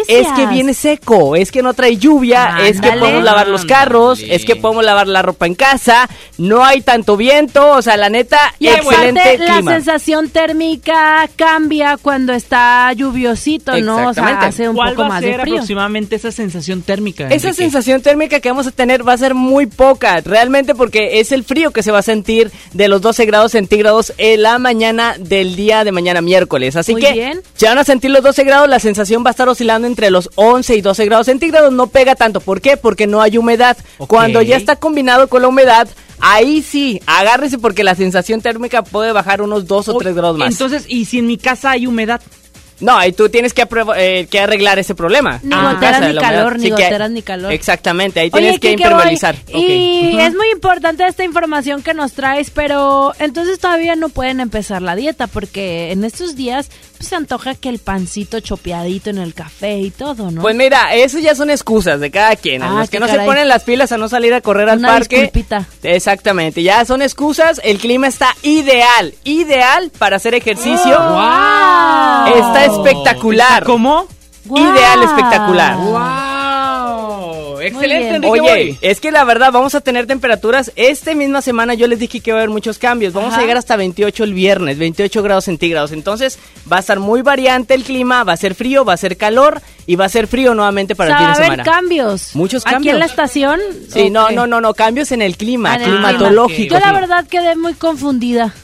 es que viene seco, es que no trae lluvia, es que podemos lavar los carros, es que podemos lavar la ropa en casa, no hay tanto viento, o sea, la neta, Y excelente aparte, la sensación térmica cambia cuando está lluviosito, ¿no? O sea, hace un ¿Cuál poco va a más ser de frío. aproximadamente esa sensación térmica? Esa Enrique? Sensación térmica que vamos a tener va a ser muy poca, realmente porque es el frío que se va a sentir de los 12 grados centígrados en la mañana del día de mañana miércoles. Así Muy que bien. se van a sentir los 12 grados, la sensación va a estar oscilando entre los 11 y 12 grados centígrados, no pega tanto. ¿Por qué? Porque no hay humedad. Cuando ya está combinado con la humedad, ahí sí, agárrese porque la sensación térmica puede bajar unos 2 o 3 grados más. Entonces, ¿y si en mi casa hay humedad? No, y tú tienes que, eh, que arreglar ese problema. Ni tu goteras casa, ni calor, ni que- goteras ni calor. Exactamente, ahí Oye, tienes que Kike, impermeabilizar. Y es muy importante esta información que nos traes, pero entonces todavía no pueden empezar la dieta porque en estos días pues, se antoja que el pancito chopeadito en el café y todo, ¿no? Pues mira, eso ya son excusas de cada quien. A Ah, los que no caray. se ponen las pilas a no salir a correr al Una parque. disculpita. Exactamente, ya son excusas. El clima está ideal, ideal para hacer ejercicio. ¡Wow! Está espectacular. ¿Cómo? Ideal, espectacular. ¡Wow! Excelente. Enrique Oye, Boy. es que la verdad vamos a tener temperaturas. Esta misma semana yo les dije que iba a haber muchos cambios. Vamos Ajá. a llegar hasta 28 el viernes, 28 grados centígrados. Entonces va a estar muy variante el clima. Va a ser frío, va a ser calor y va a ser frío nuevamente o para sea, el fin va a de haber semana. cambios. Muchos Aquí cambios. en la estación. Sí, no, no, no, no, cambios en el clima, Ah, en el climatológico. Yo la verdad quedé muy confundida.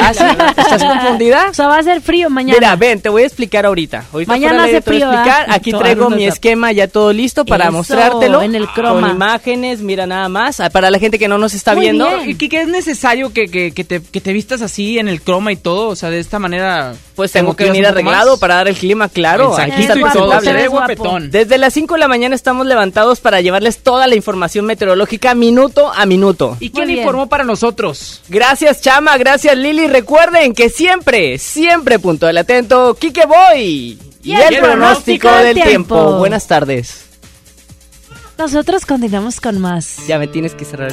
Ah, ¿sí? ¿Estás confundida? O sea, va a ser frío mañana. Mira, ven, te voy a explicar ahorita. ahorita Mañana hace te voy a frío, explicar. ¿ah? Aquí traigo mi esquema ya todo listo para Eso, mostrártelo. en el croma. Con imágenes, mira nada más. Ah, Para la gente que no nos está Muy viendo. ¿Y qué, qué es necesario que, que, que te, que te vistas así en el croma y todo? O sea, de esta manera... Pues ¿te tengo que venir arreglado más? para dar el clima, claro. Aquí está y todo. Desde las 5 de la mañana estamos levantados para llevarles toda la información meteorológica minuto a minuto. ¿Y quién informó para nosotros? Gracias Chama, gracias Lili. Recuerden que siempre, siempre puntual atento, Kike Boy. Y, el, pronóstico del tiempo. Buenas tardes. Nosotros continuamos con más. Ya me tienes que cerrar.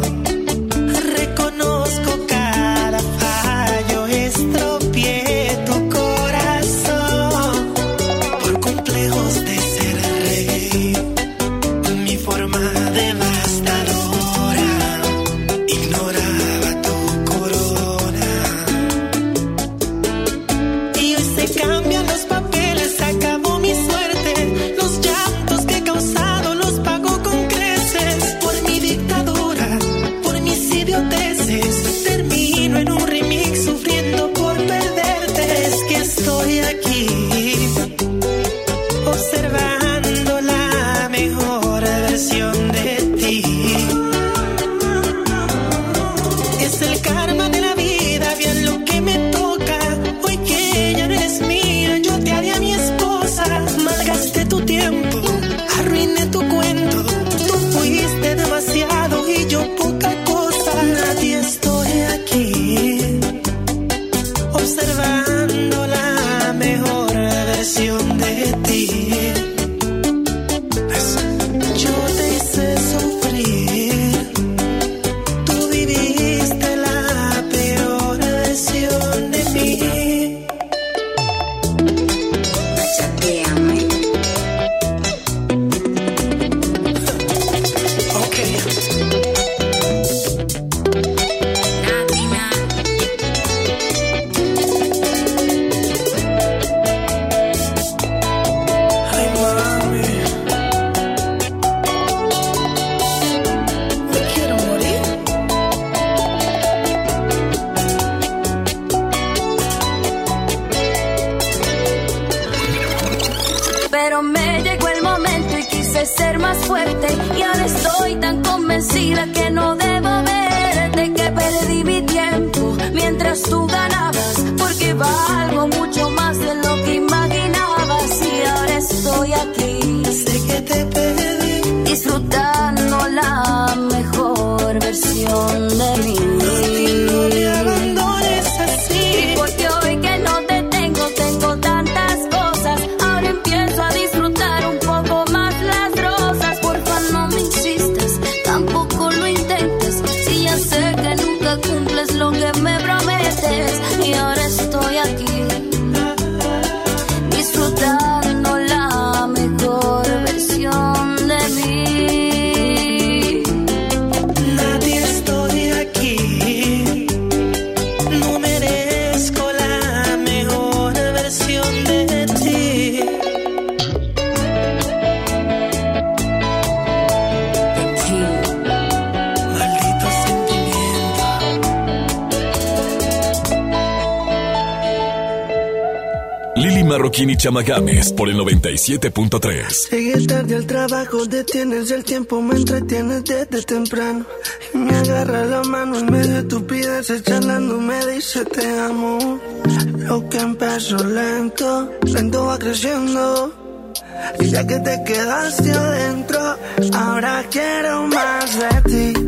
Versión de mí. Marroquín y Chama Games por el 97.3. Llegué tarde al trabajo, detienes el tiempo, me entretienes desde temprano. Y me agarra la mano en medio de estupideces, charlando, me dice te amo. Lo que empezó lento, lento va creciendo. Y ya que te quedaste adentro, ahora quiero más de ti,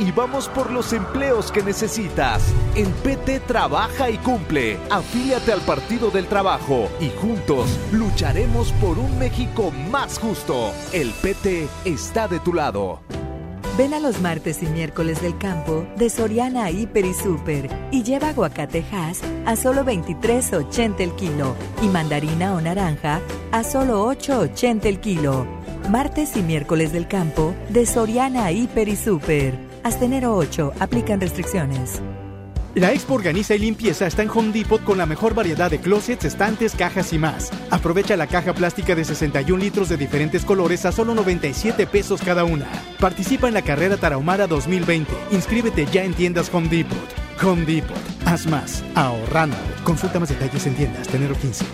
y vamos por los empleos que necesitas. En PT trabaja y cumple. Afíliate al Partido del Trabajo y juntos lucharemos por un México más justo. El PT está de tu lado. Ven a los martes y miércoles del campo de Soriana Hiper y Super y lleva aguacate Hass a solo 23.80 el kilo y mandarina o naranja a solo 8.80 el kilo. Martes y miércoles del campo de Soriana Hiper y Super. Hasta enero 8 aplican restricciones. La Expo Organiza y Limpieza está en Home Depot con la mejor variedad de closets, estantes, cajas y más. Aprovecha la caja plástica de 61 litros de diferentes colores a solo 97 pesos cada una. Participa en la carrera Tarahumara 2020. Inscríbete ya en tiendas Home Depot. Home Depot. Haz más. Ahorrando. Consulta más detalles en tiendas. Tenero 15.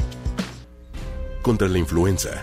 Contra la influenza,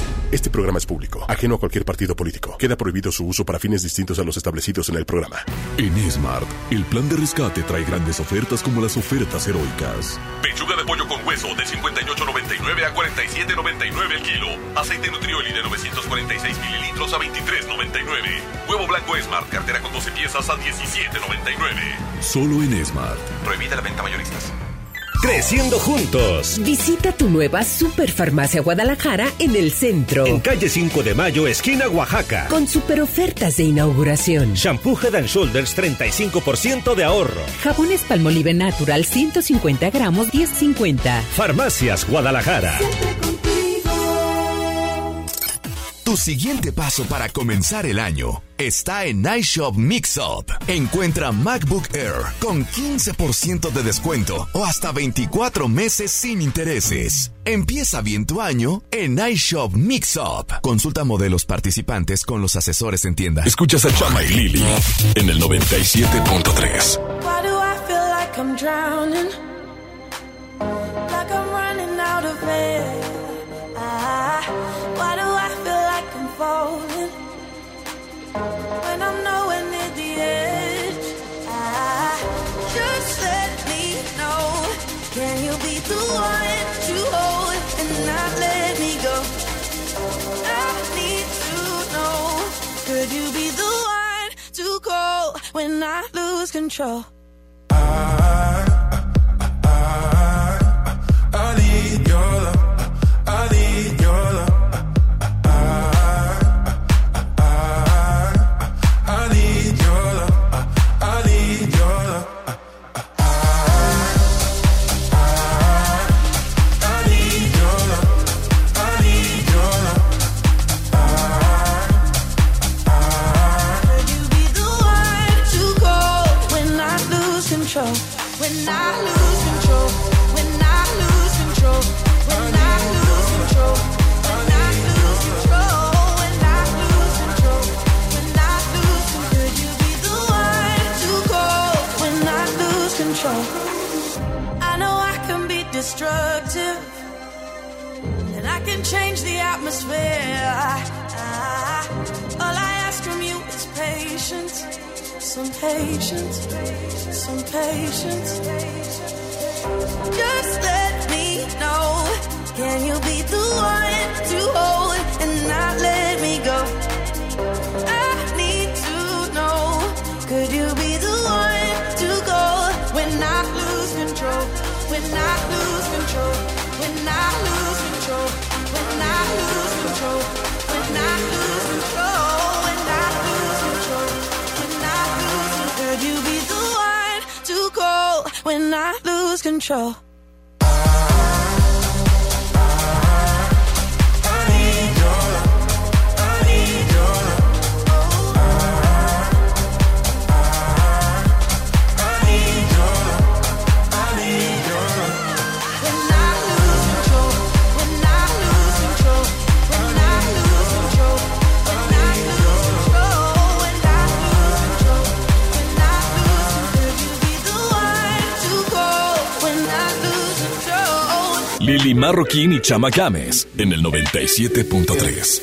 Este programa es público, ajeno a cualquier partido político. Queda prohibido su uso para fines distintos a los establecidos en el programa. En Smart, el plan de rescate trae grandes ofertas como las ofertas heroicas. Pechuga de pollo con hueso de 58.99 a 47.99 el kilo. Aceite Nutrioli de 946 mililitros a 23.99. Huevo blanco Smart, cartera con 12 piezas a 17.99. Solo en Smart. Prohibida la venta mayoristas. Creciendo juntos. Visita tu nueva Superfarmacia Guadalajara en el centro. En calle 5 de Mayo, esquina Oaxaca. Con super ofertas de inauguración. Shampoo Head and Shoulders 35% de ahorro. Jabones Palmolive Natural 150 gramos 10.50. Farmacias Guadalajara. Tu siguiente paso para comenzar el año está en iShop Mixup. Encuentra MacBook Air con 15% de descuento o hasta 24 meses sin intereses. Empieza bien tu año en iShop Mixup. Consulta modelos participantes con los asesores en tienda. Escuchas a Chama y Lili en el 97.3. Like I'm running out of air. falling. When I'm nowhere near the edge, I just let me know. Can you be the one to hold and not let me go? I need to know. Could you be the one to call when I lose control? I control. Ricky Marroquín y Chama Games en el 97.3.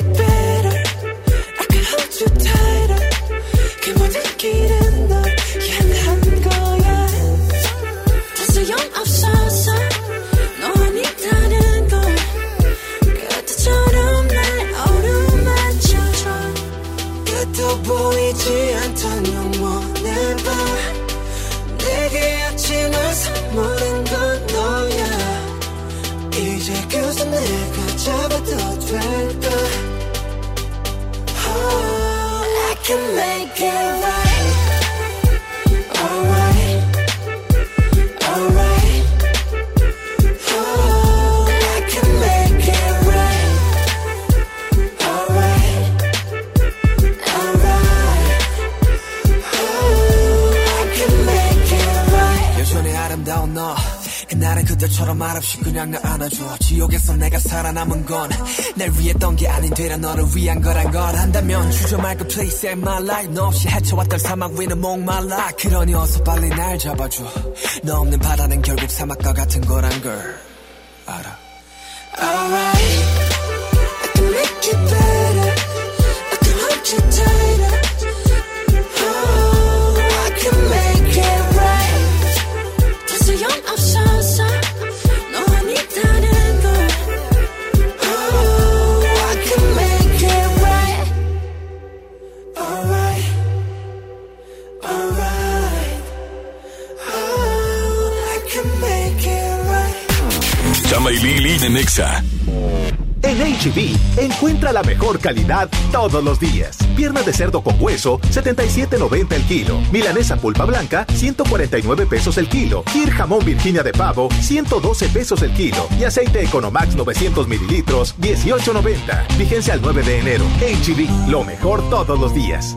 it be 그냥 나 안아줘. 지옥에서 내가 살아남은 건 날 위했던 게 아닌 되려 너를 위한 거란 걸. 안다면 주저말 그 place in my life. 너 없이 헤쳐왔던 사막 위는 목말라. 그러니 어서 빨리 날 잡아줘. 너 없는 바다는 결국 사막과 같은 거란 걸 encuentra la mejor calidad todos los días. Pierna de cerdo con hueso, 77.90 el kilo. Milanesa pulpa blanca, 149 pesos el kilo. Kir jamón Virginia de pavo, 112 pesos el kilo. Y aceite Economax 900 mililitros, 18.90. Vigencia al 9 de enero. HB, lo mejor todos los días.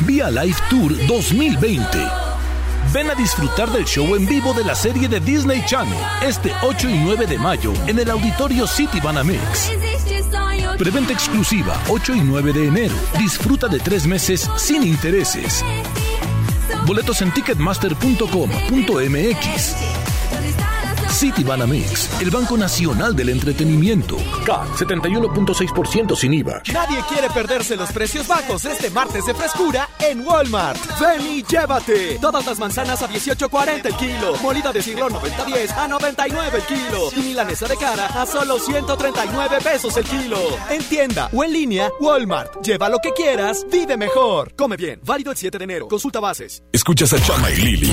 Vía Live Tour 2020. Ven a disfrutar del show en vivo de la serie de Disney Channel este 8 y 9 de mayo en el auditorio City Banamex. Preventa exclusiva 8 y 9 de enero. Disfruta de tres meses sin intereses. Boletos en ticketmaster.com.mx. City Banamex, el Banco Nacional del Entretenimiento. CAT 71.6% sin IVA. Nadie quiere perderse los precios bajos este martes de frescura en Walmart. Ven y llévate. Todas las manzanas a 18.40 el kilo. Molida de siglo 90.10 a 99 el kilo. Y milanesa de cara a solo 139 pesos el kilo. En tienda o en línea, Walmart. Lleva lo que quieras, vive mejor. Come bien. Válido el 7 de enero. Consulta bases. Escuchas a Chama y Lili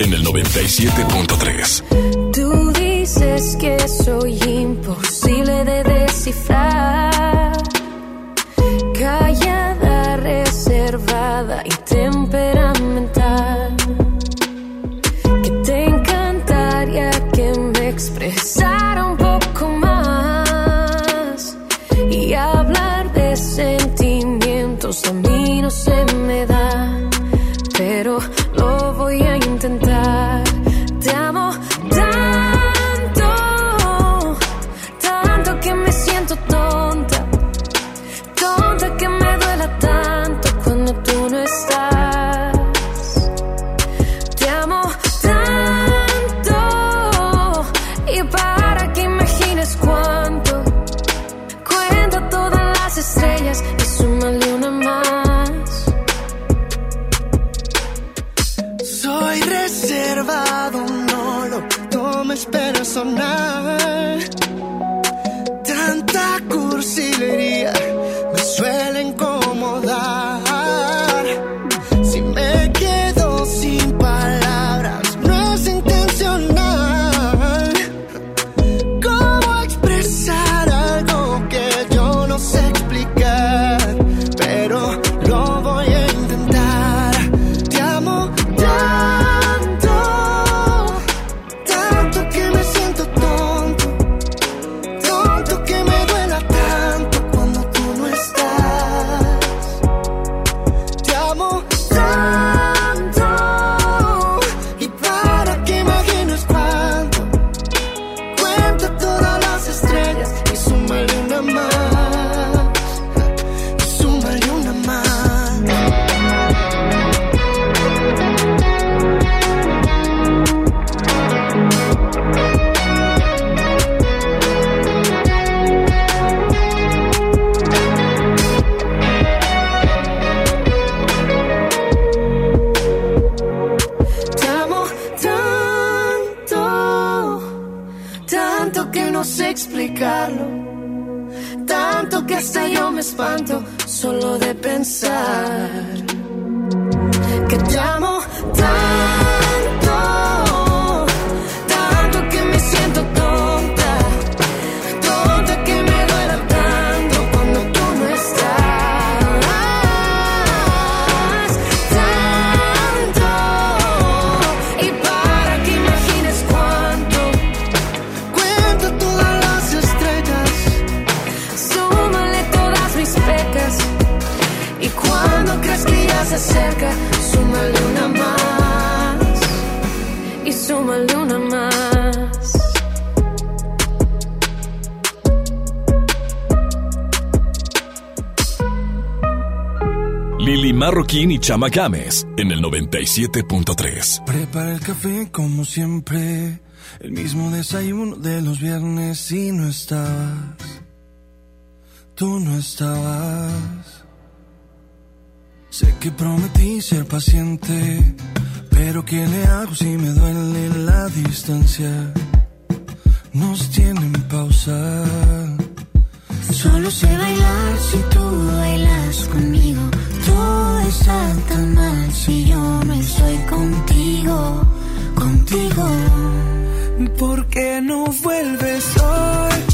en el 97.3. Tú di dices que soy imposible de descifrar. Callada, reservada y temperamental. Que te encantaría que me expresara un poco más. Y hablar de sentimientos a mí no se me solo Marroquín y Chama Games en el 97.3. Prepara el café como siempre, el mismo desayuno de los viernes y no estabas. Tú no estabas. Sé que prometí ser paciente, pero ¿qué le hago si me duele la distancia? Nos tienen pausa. Solo sé bailar si tú bailas conmigo. Todo está tan mal si yo no estoy contigo, contigo. ¿Por qué no vuelves hoy?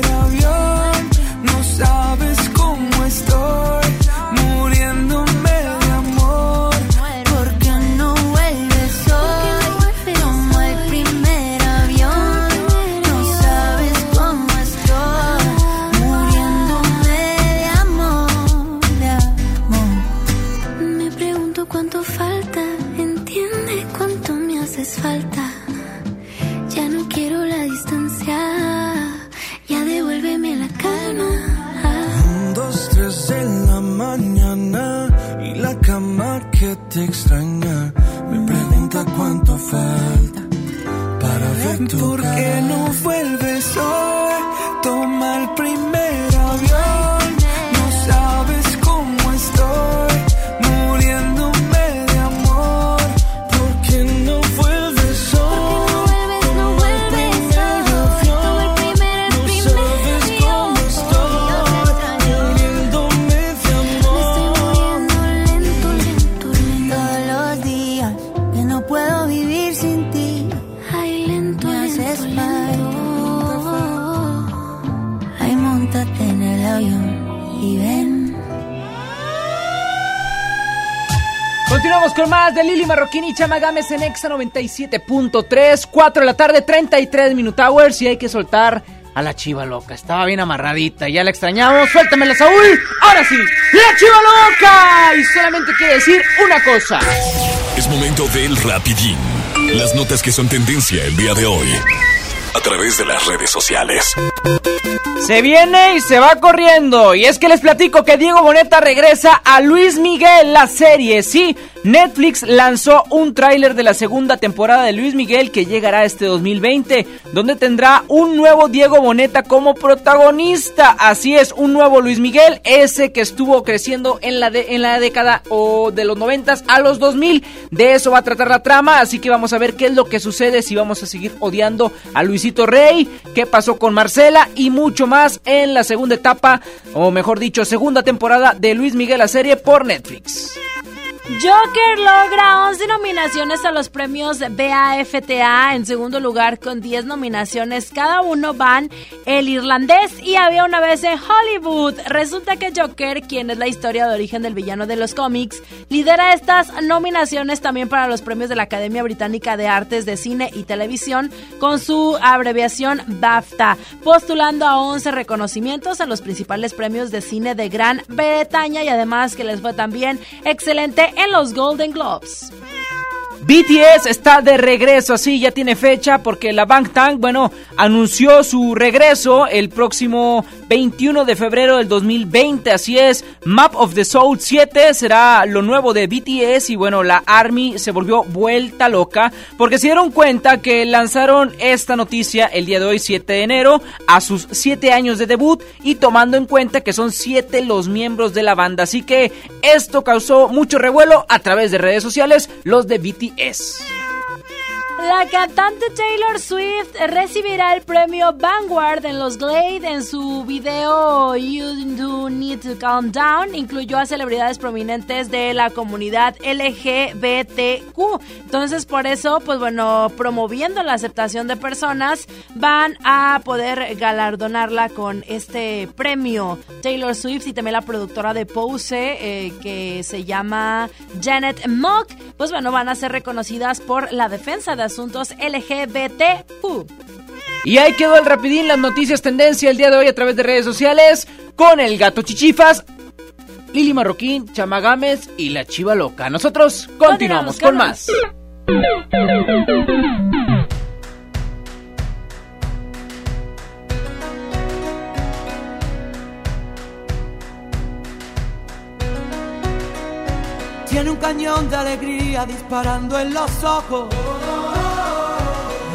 te extraña, me pregunta cuánto falta para ver tu ¿Por cara. qué no vuelves Con más de Lili Marroquín y Chamagames en Exa 97.3, 4 de la tarde, 33 Minute Hours y hay que soltar a la chiva loca. Estaba bien amarradita, ya la extrañamos. Suéltamela, Saúl. Ahora sí, la chiva loca. Y solamente quiere decir una cosa. Es momento del rapidín. Las notas que son tendencia el día de hoy. A través de las redes sociales. Se viene y se va corriendo. Y es que les platico que Diego Boneta regresa a Luis Miguel, la serie. Sí, Netflix lanzó un tráiler de la segunda temporada de Luis Miguel que llegará este 2020, donde tendrá un nuevo Diego Boneta como protagonista. Así es, un nuevo Luis Miguel, ese que estuvo creciendo en la, en la década o de los 90 a los 2000. De eso va a tratar la trama, así que vamos a ver qué es lo que sucede si vamos a seguir odiando a Luisito Rey, qué pasó con Marcela y mucho más en la segunda etapa, o mejor dicho, segunda temporada de Luis Miguel la serie por Netflix. Joker logra 11 nominaciones a los premios BAFTA. En segundo lugar, con 10 nominaciones, cada uno van El Irlandés y Había una vez en Hollywood. Resulta que Joker, quien es la historia de origen del villano de los cómics, lidera estas nominaciones también para los premios de la Academia Británica de Artes de Cine y Televisión con su abreviación BAFTA, postulando a 11 reconocimientos a los principales premios de cine de Gran Bretaña y además que les fue también excelente en los Golden Globes. BTS está de regreso, así ya tiene fecha porque la Bangtan, bueno, anunció su regreso el próximo 21 de febrero del 2020, así es, Map of the Soul 7 será lo nuevo de BTS y bueno, la ARMY se volvió vuelta loca porque se dieron cuenta que lanzaron esta noticia el día de hoy 7 de enero a sus 7 años de debut y tomando en cuenta que son 7 los miembros de la banda, así que esto causó mucho revuelo a través de redes sociales, los de BTS es. La cantante Taylor Swift recibirá el premio Vanguard en los Glade en su video You Do Need to Calm Down. Incluyó a celebridades prominentes de la comunidad LGBTQ. Entonces, por eso, pues bueno, promoviendo la aceptación de personas, van a poder galardonarla con este premio. Taylor Swift y también la productora de Pose, eh, que se llama Janet Mock, pues bueno, van a ser reconocidas por la defensa de asuntos LGBTQ. Y ahí quedó el rapidín, las noticias tendencia el día de hoy a través de redes sociales con el gato chichifas, Lili Marroquín, Chamagames y la chiva loca. Nosotros continuamos, con más. Tiene un cañón de alegría disparando en los ojos.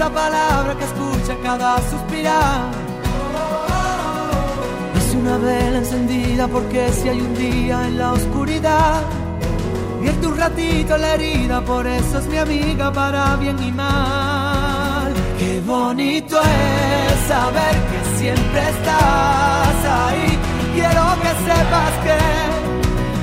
Es esa palabra que escucha cada suspirar. Es una vela encendida porque si hay un día en la oscuridad, vierte un ratito la herida, por eso es mi amiga para bien y mal. Qué bonito es saber que siempre estás ahí. Quiero que sepas que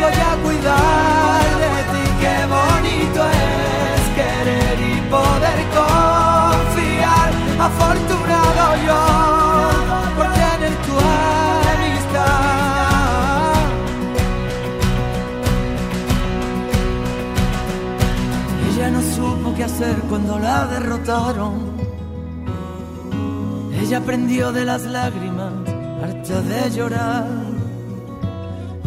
voy a cuidar de ti. Qué bonito es querer y poder confiar. Afortunado yo por tener tu amistad. Ella no supo qué hacer cuando la derrotaron. Ella aprendió de las lágrimas, harta de llorar.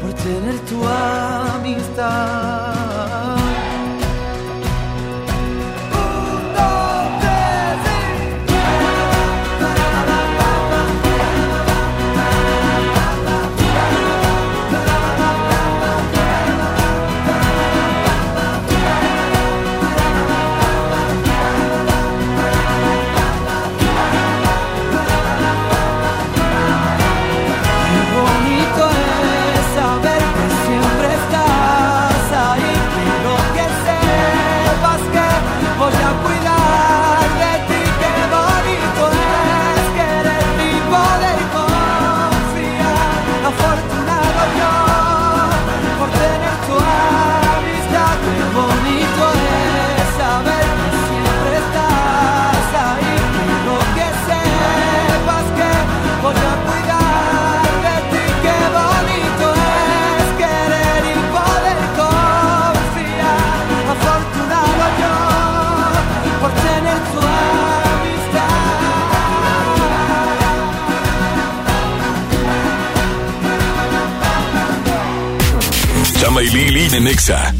por tener tu amistad. Lili en Nexa.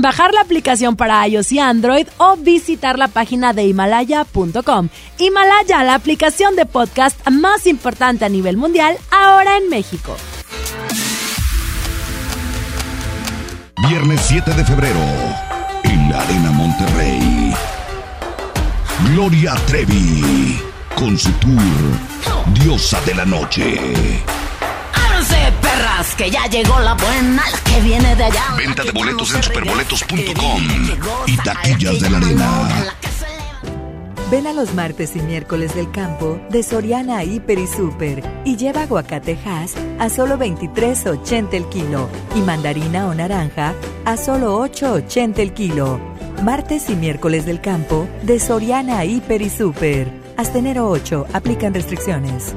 bajar la aplicación para iOS y Android o visitar la página de himalaya.com. Himalaya, la aplicación de podcast más importante a nivel mundial, ahora en México. Viernes 7 de febrero, en la Arena Monterrey. Gloria Trevi, con su tour Diosa de la Noche. Que ya llegó la buena, la que viene de allá. Venta de boletos en superboletos.com y taquillas de la Arena. Ven a los martes y miércoles del campo de Soriana Hiper y Super y lleva aguacatejas a solo 23.80 el kilo y mandarina o naranja a solo 8.80 el kilo. Martes y miércoles del campo de Soriana Hiper y Super. Hasta enero 8 aplican restricciones.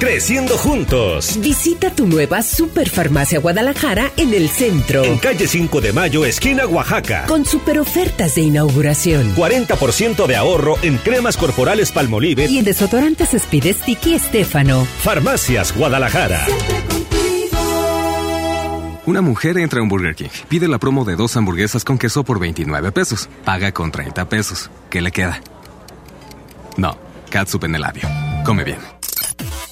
Creciendo juntos. Visita tu nueva Superfarmacia Guadalajara en el centro. En calle 5 de Mayo, esquina Oaxaca. Con super ofertas de inauguración. 40% de ahorro en cremas corporales Palmolive y en desodorantes Speed Sticky Estefano. Farmacias Guadalajara. Una mujer entra a un Burger King, pide la promo de dos hamburguesas con queso por 29 pesos, paga con 30 pesos. ¿Qué le queda? No, catsup en el labio. Come bien.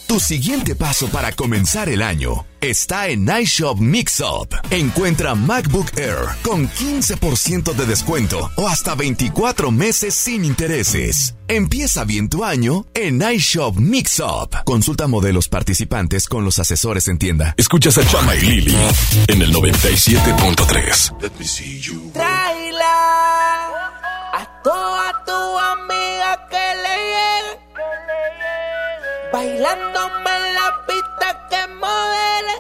Tu siguiente paso para comenzar el año está en iShop Mixup. Encuentra MacBook Air con 15% de descuento o hasta 24 meses sin intereses. Empieza bien tu año en iShop Mixup. Consulta modelos participantes con los asesores en tienda. Escuchas a Chama y Lili en el 97.3. Traila a toda tu amiga que le. Bailándome en la pista que modele.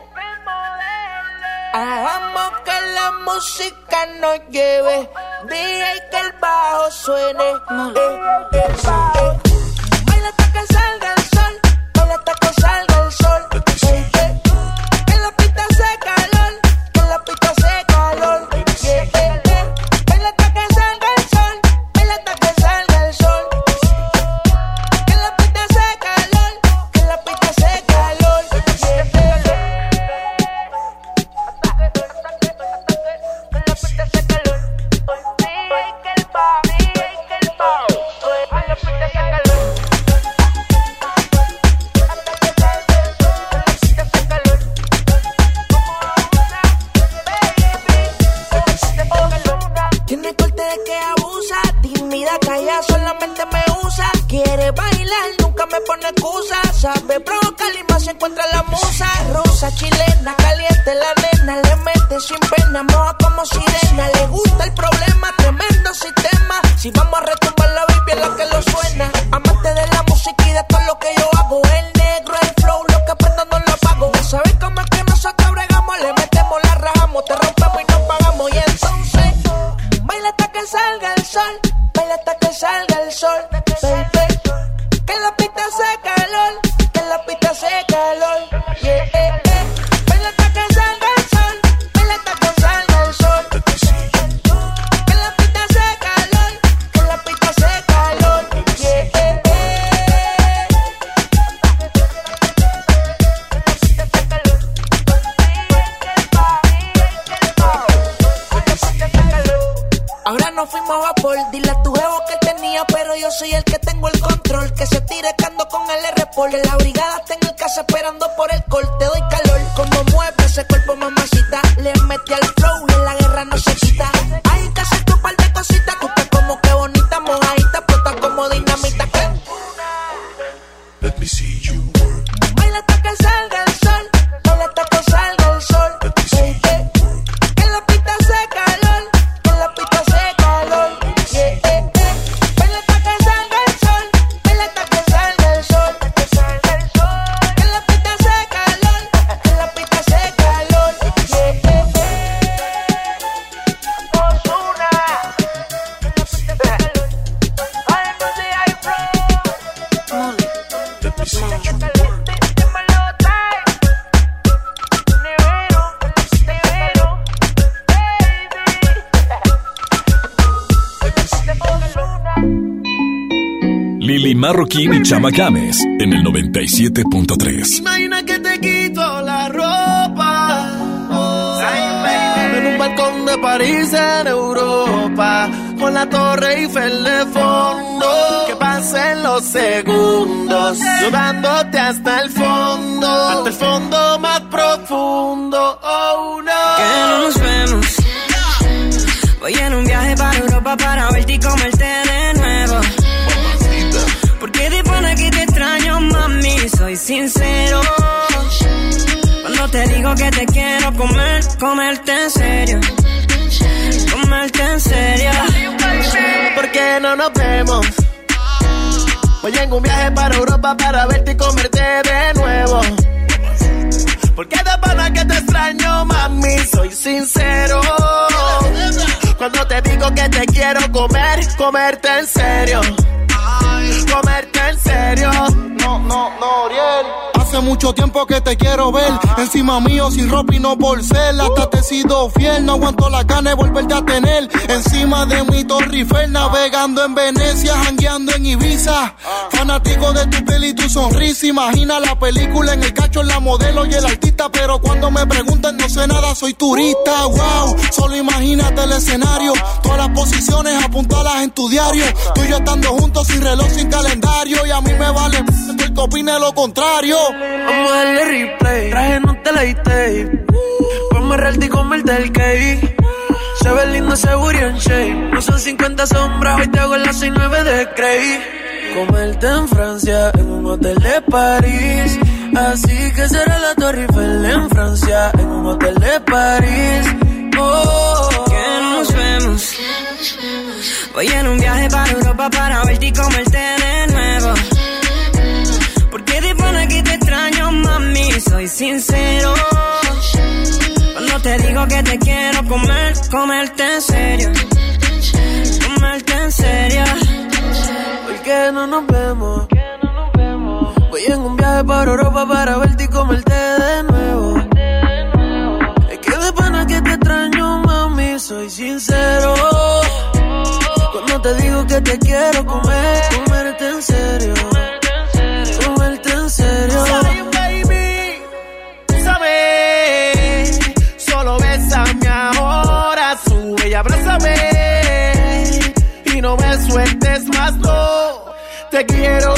Hagamos que la música nos lleve. Dije que el bajo suene. Eh, eh, eh. Baila hasta que salga el sol. Baila hasta que salga el sol. Eh, Chama Games en el 97.3. Imagina que te quito la ropa. oh, en un balcón de París en Europa. Con la Torre Eiffel que te quiero comer, comerte en serio. Comerte en serio. ¿Por qué no nos vemos? Voy en un viaje para Europa para verte y comerte de nuevo. Porque de pana que te extraño, mami, soy sincero. Cuando te digo que te quiero comer, comerte en serio. Mucho tiempo que te quiero ver. Encima mío, sin ropa y no por ser. Hasta te he sido fiel. No aguanto la gana de volverte a tener. Encima de mi Torre navegando en Venecia, jangueando en Ibiza. Fanático de tu piel y tu sonrisa. Imagina la película en el cacho, en la modelo y el artista. Pero cuando me preguntan, no sé nada, soy turista. Wow, solo imagínate el escenario. Todas las posiciones apuntalas en tu diario. Tú y yo estando juntos, sin reloj, sin calendario. Y a mí me vale que opine lo contrario. Vamos a darle replay. Traje no te la tape. Ponme real y comerte el cake. Se ve lindo ese booty en shape. No son 50 sombras, hoy te hago las 69 de Cray. Comerte en Francia, en un hotel de París. Así que será la Torre Eiffel en Francia, en un hotel de París. Oh, que nos vemos. Voy en un viaje para Europa para verte y comerte de nuevo. Pana que te extraño, mami, soy sincero. Cuando te digo que te quiero comer, comerte en serio. Comerte en serio. ¿Por qué no nos vemos? Voy en un viaje para Europa para verte y comerte de nuevo. Es que de pana que te extraño, mami, soy sincero. Cuando te digo que te quiero comer, comerte en serio. Comerte en serio. baby, solo bésame ahora, sube y abrázame. Y no me sueltes más, no. Te quiero,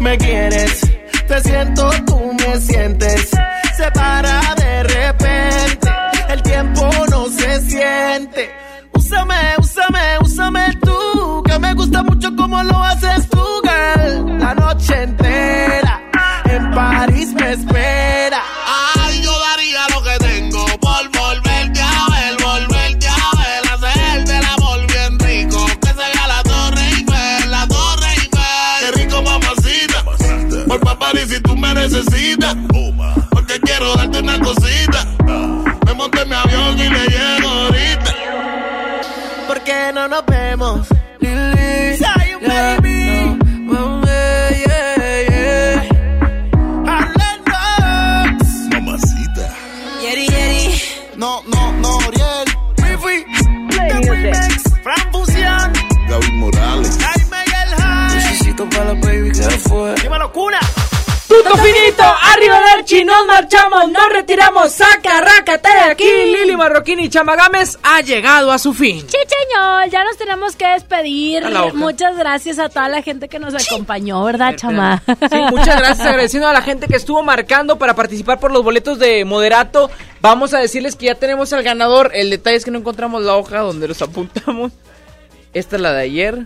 me quieres, te siento, tú me sientes. Se para de repente, el tiempo no se siente. Úsame, úsame, úsame gusta mucho como lo haces tú, girl. La noche entera en París me espera. Ay, yo daría lo que tengo por volverte a ver, volverte a ver, hacerte el amor bien rico. Que se vea la torre Eiffel, la torre Eiffel. Qué rico, mamacita. Por pa' París si tú me necesitas. Porque quiero darte una cosita. Me monté en mi avión y le llego ahorita. ¿Por qué no nos vemos? Lily, Necesito para la baby que fue. Dímelo, cuna. Tuto finito, arriba del nos marchamos, nos retiramos, saca, rácate de aquí. Lili Marroquín y Chamagames ha llegado a su fin. Chicheñol, ya nos tenemos que despedir. Muchas gracias a toda la gente que nos acompañó, ¿verdad, chama? Sí, muchas gracias, agradeciendo a la gente que estuvo marcando para participar por los boletos de Moderato. Vamos a decirles que ya tenemos al ganador. El detalle es que no encontramos la hoja donde los apuntamos. Esta es la de ayer,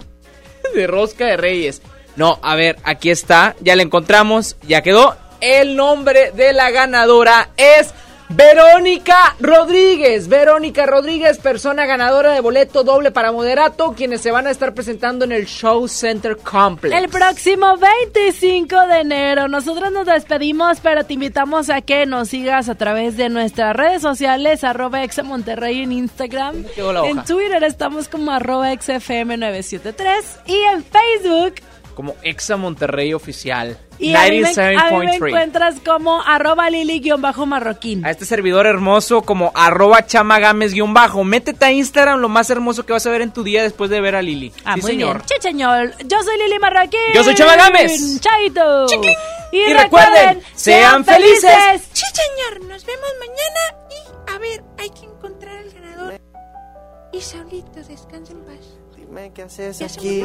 de Rosca de Reyes. No, a ver, aquí está, ya la encontramos, ya quedó. El nombre de la ganadora es Verónica Rodríguez. Verónica Rodríguez, persona ganadora de boleto doble para Moderato, quienes se van a estar presentando en el Show Center Complex. El próximo 25 de enero. Nosotros nos despedimos, pero te invitamos a que nos sigas a través de nuestras redes sociales, arroba en Instagram. En Twitter estamos como arroba XFM973 y en Facebook. Como Exa Monterrey Oficial. Y a mí, me, a mí me 97.3. encuentras como arroba Lili-marroquín. A este servidor hermoso como arroba chamagames-bajo. Métete a Instagram, lo más hermoso que vas a ver en tu día después de ver a Lili. Ah, sí, muy señor. bien. Chicheñol, yo soy Lili Marroquín. Yo soy Chama Gámez. Chaito. Y, Y recuerden, sean felices. Sí, señor, nos vemos mañana y a ver, hay que encontrar al ganador. Y Saulito, descansa en paz. Dime qué haces aquí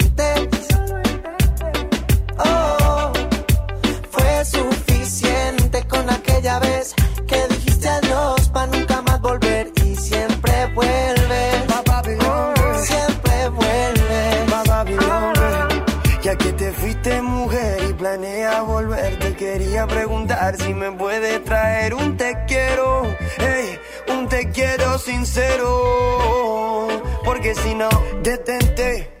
Aquella vez que dijiste adiós para nunca más volver y siempre vuelve. Siempre vuelve. Ya que te fuiste mujer y planea volver, te quería preguntar si me puede traer un te quiero, hey, un te quiero sincero. Porque si no, detente,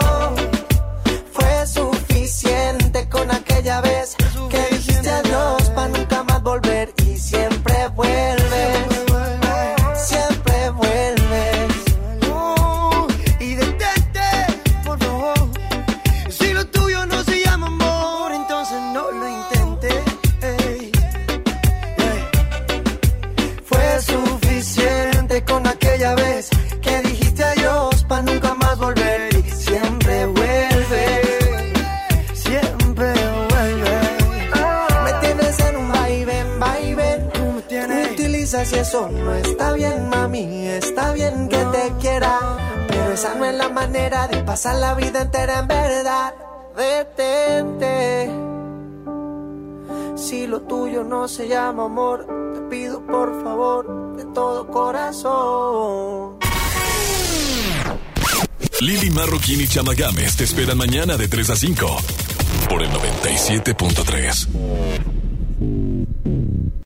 fue con aquella vez que dijiste adiós para nunca más volver y siempre vuelve. Eso no está bien, mami. Está bien que te quiera, pero esa no es la manera de pasar la vida entera en verdad. Detente. Si lo tuyo no se llama amor, te pido por favor de todo corazón. Lili Marroquín y Chama Games te esperan mañana de 3 a 5 por el 97.3.